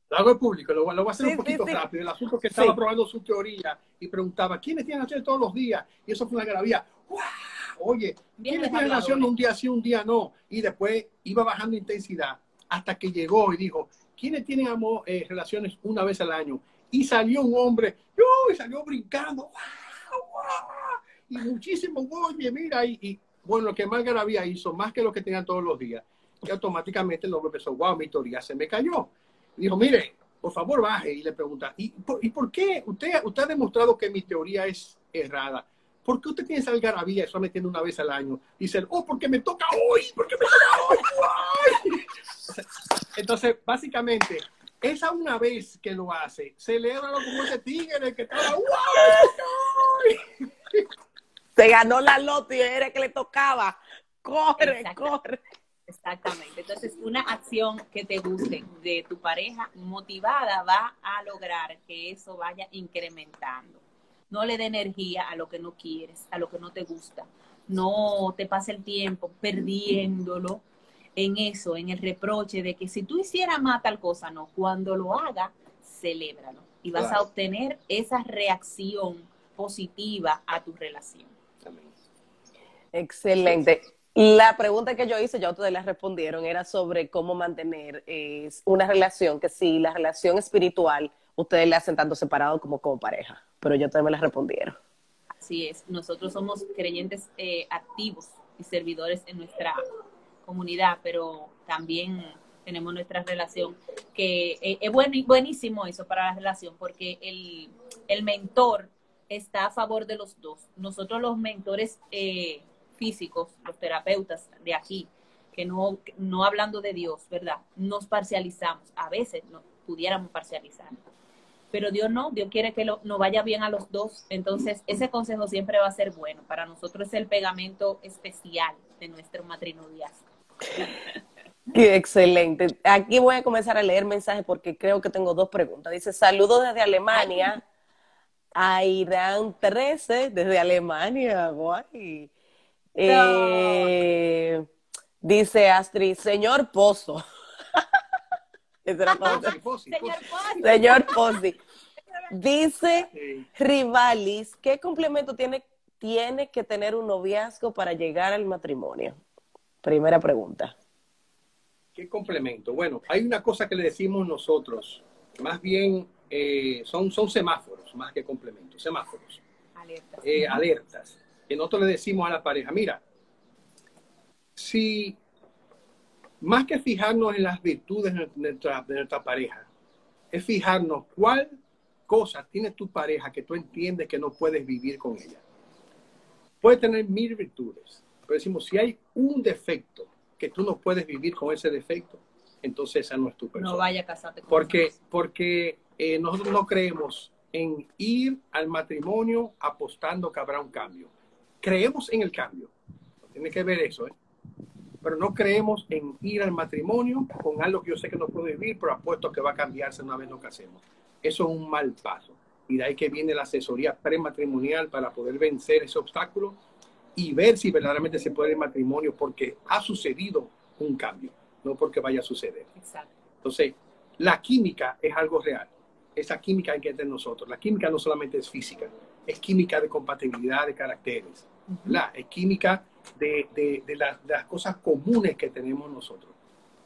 Lo hago en público, lo, lo voy a hacer Sí, un poquito sí, sí. rápido. El asunto es que estaba probando su teoría y preguntaba, ¿quiénes tienen relaciones todos los días? Y eso fue una gravía. Oye, ¿quiénes tienen relaciones un día sí, un día no? Y después iba bajando intensidad hasta que llegó y dijo, ¿quiénes tienen amor, eh, relaciones una vez al año? Y salió un hombre, ¡yo! y salió brincando. ¡guau, guau! Y muchísimo, oye, mira, y, y, bueno, lo que más gravía hizo, más que lo que tenían todos los días, y automáticamente el hombre pensó, wow, mi teoría se me cayó. Dijo, mire, por favor baje y le pregunta, ¿y por, ¿y por qué usted, usted ha demostrado que mi teoría es errada? ¿Por qué usted tiene esa algarabía y solamente tiene una vez al año? Dice, oh, porque me toca hoy, porque me toca hoy. guay". O sea, Entonces, básicamente, esa una vez que lo hace, celébralo como ese tigre que estaba, ¡wow! me toca hoy". Se ganó la loto y era que le tocaba. Corre, Exacto. corre. Exactamente. Entonces, una acción que te guste de tu pareja motivada va a lograr que eso vaya incrementando. No le dé energía a lo que no quieres, a lo que no te gusta. No te pase el tiempo perdiéndolo en eso, en el reproche de que si tú hicieras más tal cosa, no. Cuando lo haga, celébralo. Y vas a obtener esa reacción positiva a tu relación. Excelente. La pregunta que yo hice, ya ustedes la respondieron, era sobre cómo mantener una relación, que si la relación espiritual, ustedes la hacen tanto separado como como pareja. Pero yo también me la respondieron. Así es, nosotros somos creyentes eh, activos y servidores en nuestra comunidad, pero también tenemos nuestra relación, que eh, es buen- buenísimo eso para la relación, porque el, el mentor está a favor de los dos. Nosotros los mentores eh, físicos, los terapeutas de aquí, que no, no hablando de Dios, ¿verdad? Nos parcializamos, a veces no, pudiéramos parcializar pero Dios no, Dios quiere que lo, nos vaya bien a los dos. Entonces, ese consejo siempre va a ser bueno. Para nosotros es el pegamento especial de nuestro matrimonio. Qué excelente. Aquí voy a comenzar a leer mensajes porque creo que tengo dos preguntas. Dice, saludos desde Alemania. A Irán 13, desde Alemania. Guay. Eh, dice Astrid, señor Pozo. Señor. Paz, Señor Pozzi. Dice Sí. Rivalis, ¿qué complemento tiene, tiene que tener un noviazgo para llegar al matrimonio? Primera pregunta. ¿Qué complemento? Bueno, hay una cosa que le decimos nosotros, más bien eh, son, son semáforos, más que complementos, semáforos, alerta. eh, alertas, que nosotros le decimos a la pareja, mira, si más que fijarnos en las virtudes de nuestra, de nuestra pareja, es fijarnos cuál cosa tiene tu pareja que tú entiendes que no puedes vivir con ella. Puede tener mil virtudes, pero decimos, si hay un defecto que tú no puedes vivir con ese defecto, entonces esa no es tu persona. No vaya a casarte con Porque, porque eh, nosotros no creemos en ir al matrimonio apostando que habrá un cambio. Creemos en el cambio. Tiene que ver eso, ¿eh? Pero no creemos en ir al matrimonio con algo que yo sé que no puedo vivir, pero apuesto que va a cambiarse una vez lo que hacemos. Eso es un mal paso. Y de ahí que viene la asesoría prematrimonial para poder vencer ese obstáculo y ver si verdaderamente se puede el matrimonio porque ha sucedido un cambio, no porque vaya a suceder. Exacto. Entonces, la química es algo real. Esa química hay que tener nosotros. La química no solamente es física, es química de compatibilidad de caracteres. ¿Verdad? Es química de, de- de la- de las cosas comunes que tenemos nosotros.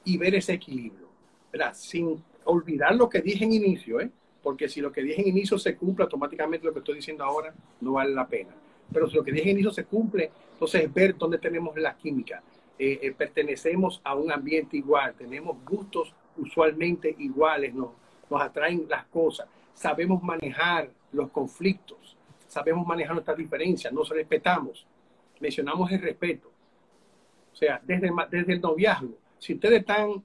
Y ver ese equilibrio. ¿verdad? Sin olvidar lo que dije en inicio, ¿eh? porque si lo que dije en inicio se cumple, automáticamente lo que estoy diciendo ahora no vale la pena. Pero si lo que dije en inicio se cumple, entonces es ver dónde tenemos la química. Eh, eh, pertenecemos a un ambiente igual, tenemos gustos usualmente iguales, nos, nos atraen las cosas, sabemos manejar los conflictos, sabemos manejar nuestras diferencias, nos respetamos, mencionamos el respeto. O sea, desde, el noviazgo, si ustedes están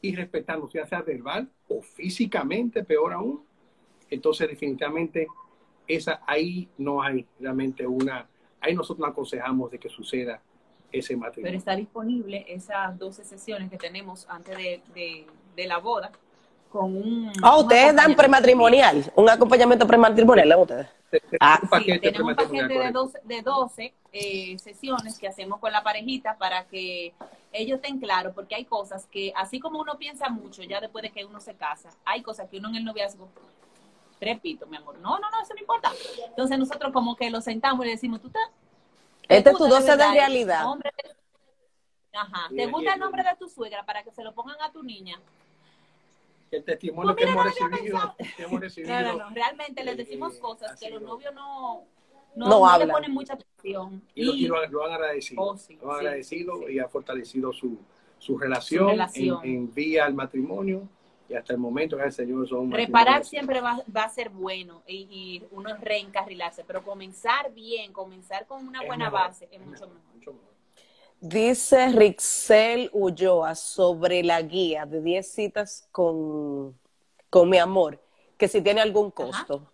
irrespetando, ya sea verbal o físicamente, peor aún, entonces definitivamente esa ahí no hay realmente una, ahí nosotros no aconsejamos de que suceda ese Pero matrimonio. está disponible esas 12 sesiones que tenemos antes de la boda con un... Ah, un ustedes dan prematrimonial, un acompañamiento prematrimonial, ¿no ustedes? Te- te- Ah, un Sí, tenemos un paquete de correcto. 12, de 12 eh, sesiones que hacemos con la parejita para que ellos estén claros, porque hay cosas que, así como uno piensa mucho ya después de que uno se casa, hay cosas que uno en el noviazgo, repito, mi amor, no, no, no, eso no importa. Entonces nosotros como que lo sentamos y le decimos, tú te... te Este es tu gusta 12 de realidad. Ajá, ¿te gusta el nombre de tu suegra para que se lo pongan a tu niña? El testimonio Pues que hemos recibido, que hemos recibido No, no, no, realmente les eh, decimos cosas ha que los novios no, no, No no le ponen mucha atención. y, lo, y lo, lo han agradecido. Oh, sí, lo han sí, agradecido sí. y ha fortalecido su, su relación, Su relación. En, en vía al matrimonio y hasta el momento, gracias al Señor, son Reparar siempre va, va a ser bueno y, y uno reencarrilarse, pero comenzar bien, comenzar con una Es buena mejor, base es es mucho mejor, mejor. Dice Rixel Ulloa sobre la guía de 10 citas con, con mi amor, que si tiene algún costo.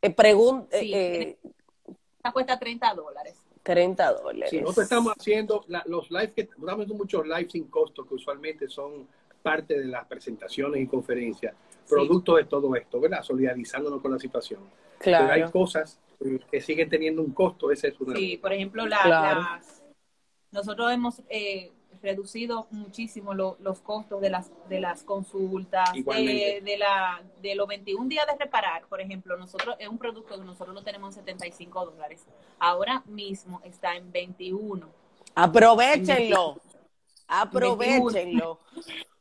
Eh, pregun- Sí, eh, eh, Esta cuesta 30 dólares. 30 dólares. Sí, nosotros estamos haciendo la- los lives que estamos haciendo muchos lives sin costo que usualmente son parte de las presentaciones y conferencias, producto de todo esto, ¿verdad? Solidarizándonos con la situación. Claro. Pero hay cosas eh, que siguen teniendo un costo, ese es una. Sí, por ejemplo, la- Claro. las, nosotros hemos eh, reducido muchísimo lo- los costos de las de las consultas, de, la, de los 21 días de reparar, por ejemplo, nosotros es un producto que nosotros lo tenemos en 75 dólares. Ahora mismo está en 21. Aprovechenlo. Aprovechenlo.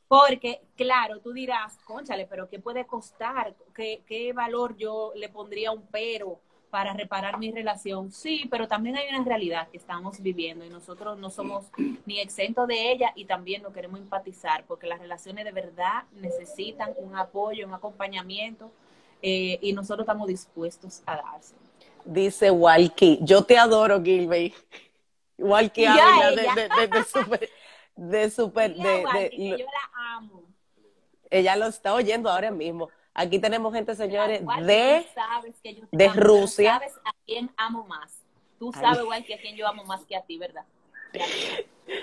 Porque, claro, tú dirás, conchale, pero ¿qué puede costar? ¿Qué, ¿Qué valor yo le pondría a un pero para reparar mi relación? Sí, pero también hay una realidad que estamos viviendo y nosotros no somos ni exentos de ella y también no queremos empatizar porque las relaciones de verdad necesitan un apoyo, un acompañamiento eh, y nosotros estamos dispuestos a darse. Dice Walkie, yo te adoro, Gilbey. Walkie habla de, de, de, de super, de super, de, Walkie, que yo la amo. ella lo está oyendo ahora mismo. Aquí tenemos gente, señores, de, tú sabes que yo te de amo, pero Rusia. sabes a quién amo más. Tú Ay. sabes, igual que a quién yo amo más que a ti, ¿verdad?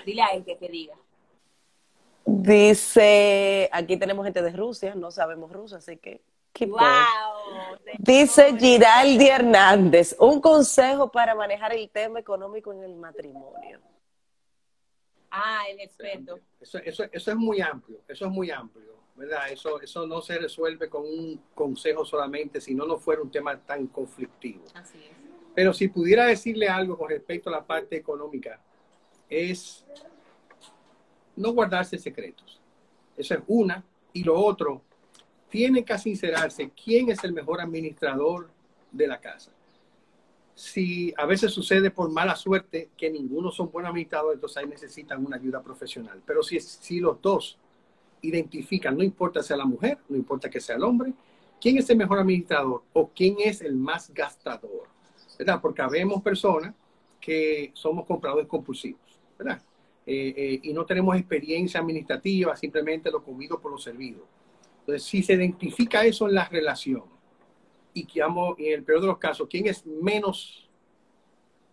Dile a él que te diga. dice, aquí tenemos gente de Rusia, no sabemos ruso, así que. ¡Wow! Dice. Giraldi Hernández, un consejo para manejar el tema económico en el matrimonio. Ah, el experto. Eso, eso, eso es muy amplio, eso es muy amplio, ¿verdad? Eso, eso no se resuelve con un consejo solamente, si no, no fuera un tema tan conflictivo. Así es. Pero si pudiera decirle algo con respecto a la parte económica, es no guardarse secretos. Eso es una. Y lo otro, tiene que sincerarse quién es el mejor administrador de la casa. Si a veces sucede por mala suerte que ninguno son buenos administradores, entonces ahí necesitan una ayuda profesional. Pero si, si los dos identifican, no importa sea la mujer, no importa que sea el hombre, quién es el mejor administrador o quién es el más gastador. ¿verdad? Porque habemos personas que somos compradores compulsivos, ¿verdad? Eh, eh, y no tenemos experiencia administrativa, simplemente lo comido por lo servido. Entonces, si se identifica eso en la relación y que amo, en el peor de los casos, ¿quién es menos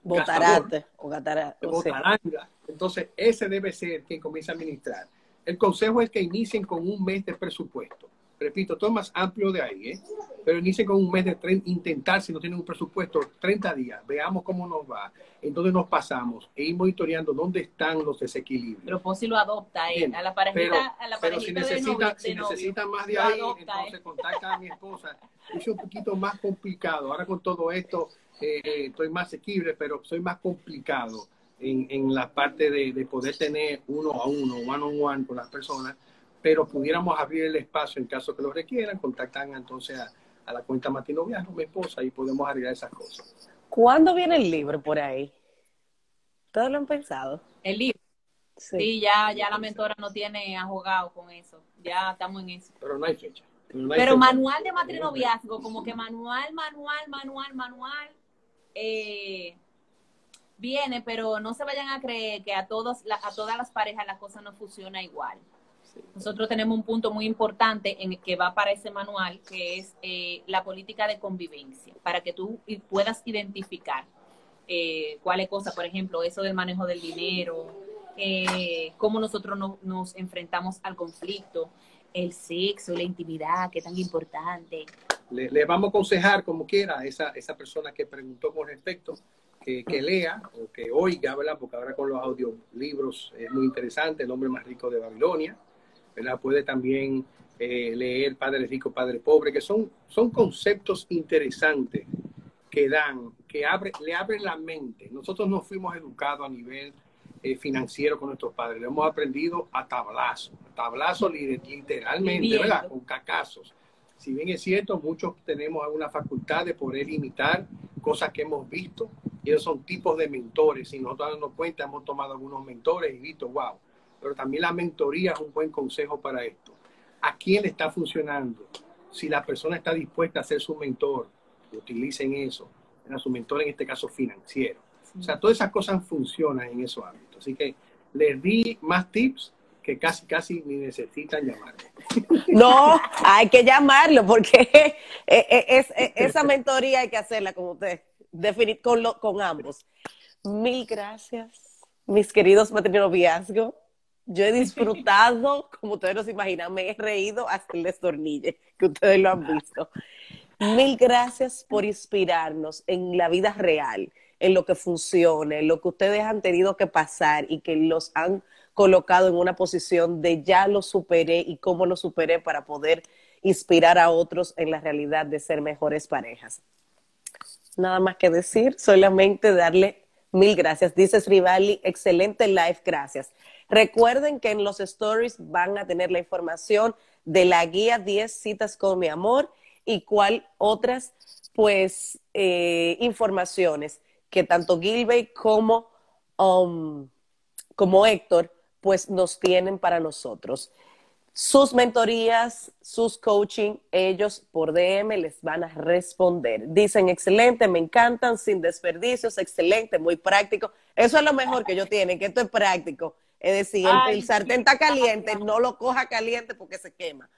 Botarate o gatara- de o sea, botaranga? Entonces, ese debe ser quien comienza a administrar. El consejo es que inicien con un mes de presupuesto. Repito, todo más amplio de ahí, ¿eh? Pero inicien con un mes de tre- intentar, si no tienen un presupuesto, 30 días, veamos cómo nos va, en dónde nos pasamos, e ir monitoreando dónde están los desequilibrios. Pero Posi lo adopta, ¿eh? Bien, A la parejita, pero, a la pero si parejita de novio- si de novio, necesitan más de ahí, adopta, entonces ¿eh? contacta a mi esposa. Es un poquito más complicado. Ahora con todo esto eh, eh, estoy más asequible, pero soy más complicado en, en la parte de, de poder tener uno a uno, one on one con las personas, pero pudiéramos abrir el espacio en caso que lo requieran, contactan entonces a, a la cuenta Matinoviajo, mi esposa, y podemos arreglar esas cosas. ¿Cuándo viene el libro por ahí? ¿Todos lo han pensado? El libro. Sí. Sí, ya, ya la mentora no tiene ahogado con eso. Ya estamos en eso. Pero no hay fecha. no hay Pero fecha. manual de matrinoviazgo, como que manual, manual, manual, manual, eh, viene, pero no se vayan a creer que a todos, a todas las parejas la cosa no funciona igual. Sí. Nosotros tenemos un punto muy importante en el que va para ese manual, que es eh, la política de convivencia, para que tú puedas identificar eh, cuáles cosas, por ejemplo, eso del manejo del dinero, eh, cómo nosotros no- nos enfrentamos al conflicto, el sexo, la intimidad, que es tan importante. Le, le vamos a aconsejar como quiera a esa, esa persona que preguntó con respecto que, que lea o que oiga, ¿verdad? Porque ahora con los audiolibros es muy interesante, El hombre más rico de Babilonia, ¿verdad? Puede también eh, leer Padre Rico, Padre Pobre, que son, son conceptos interesantes que dan, que abre, le abren la mente. Nosotros nos fuimos educados a nivel eh, financiero con nuestros padres, lo hemos aprendido a tablazo, a tablazo li- literalmente, Viviendo. ¿verdad? Con cacazos. Si bien es cierto, muchos tenemos alguna facultad de poder imitar cosas que hemos visto, y esos son tipos de mentores. Si nosotros dando cuenta, hemos tomado algunos mentores y visto, wow. Pero también la mentoría es un buen consejo para esto. ¿A quién le está funcionando? Si la persona está dispuesta a ser su mentor, utilicen eso. Era su mentor en este caso financiero. O sea, todas esas cosas funcionan en esos ámbitos. Así que les di más tips que casi, casi ni necesitan llamarme. No, hay que llamarlo porque eh, eh, es, eh, esa mentoría hay que hacerla con usted, definit con, lo- con ambos. Mil gracias, mis queridos matrimoniazgo. Yo he disfrutado, como ustedes no se imaginan, me he reído hasta el destornille, que ustedes lo han visto. Mil gracias por inspirarnos en la vida real, en lo que funciona, en lo que ustedes han tenido que pasar y que los han colocado en una posición de ya lo superé y cómo lo superé para poder inspirar a otros en la realidad de ser mejores parejas. Nada más que decir, solamente darle mil gracias. Dice Rivali, excelente live, gracias. Recuerden que en los stories van a tener la información de la guía 10 citas con mi amor y cuál otras pues eh, informaciones que tanto Gilbert como, um, como Héctor pues nos tienen para nosotros. Sus mentorías, sus coaching, ellos por DM les van a responder. Dicen, excelente, me encantan, sin desperdicios, excelente, muy práctico. Eso es lo mejor que ellos tienen, que esto es práctico. Es decir, el, el sartén está caliente, no lo coja caliente porque se quema.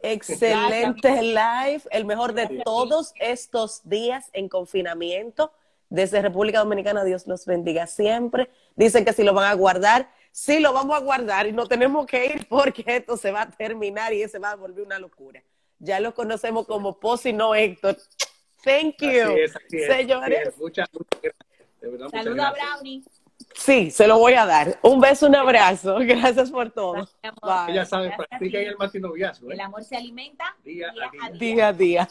Excelente live, el mejor de todos estos días en confinamiento desde República Dominicana. Dios los bendiga siempre. Dicen que si lo van a guardar, sí lo vamos a guardar y no tenemos que ir porque esto se va a terminar y se va a volver una locura. Ya lo conocemos como Posi, no Héctor. Thank you, Así es, así es, señores. así es. Muchas, muchas gracias. Saluda a. Brownie. Sí, se lo voy a dar. Un beso, un abrazo. Gracias por todo. Gracias, mi amor. Bye. Ella sabe, Gracias a practica ti. en el matinoviazgo. ¿eh? El amor se alimenta Día a día. Día a día.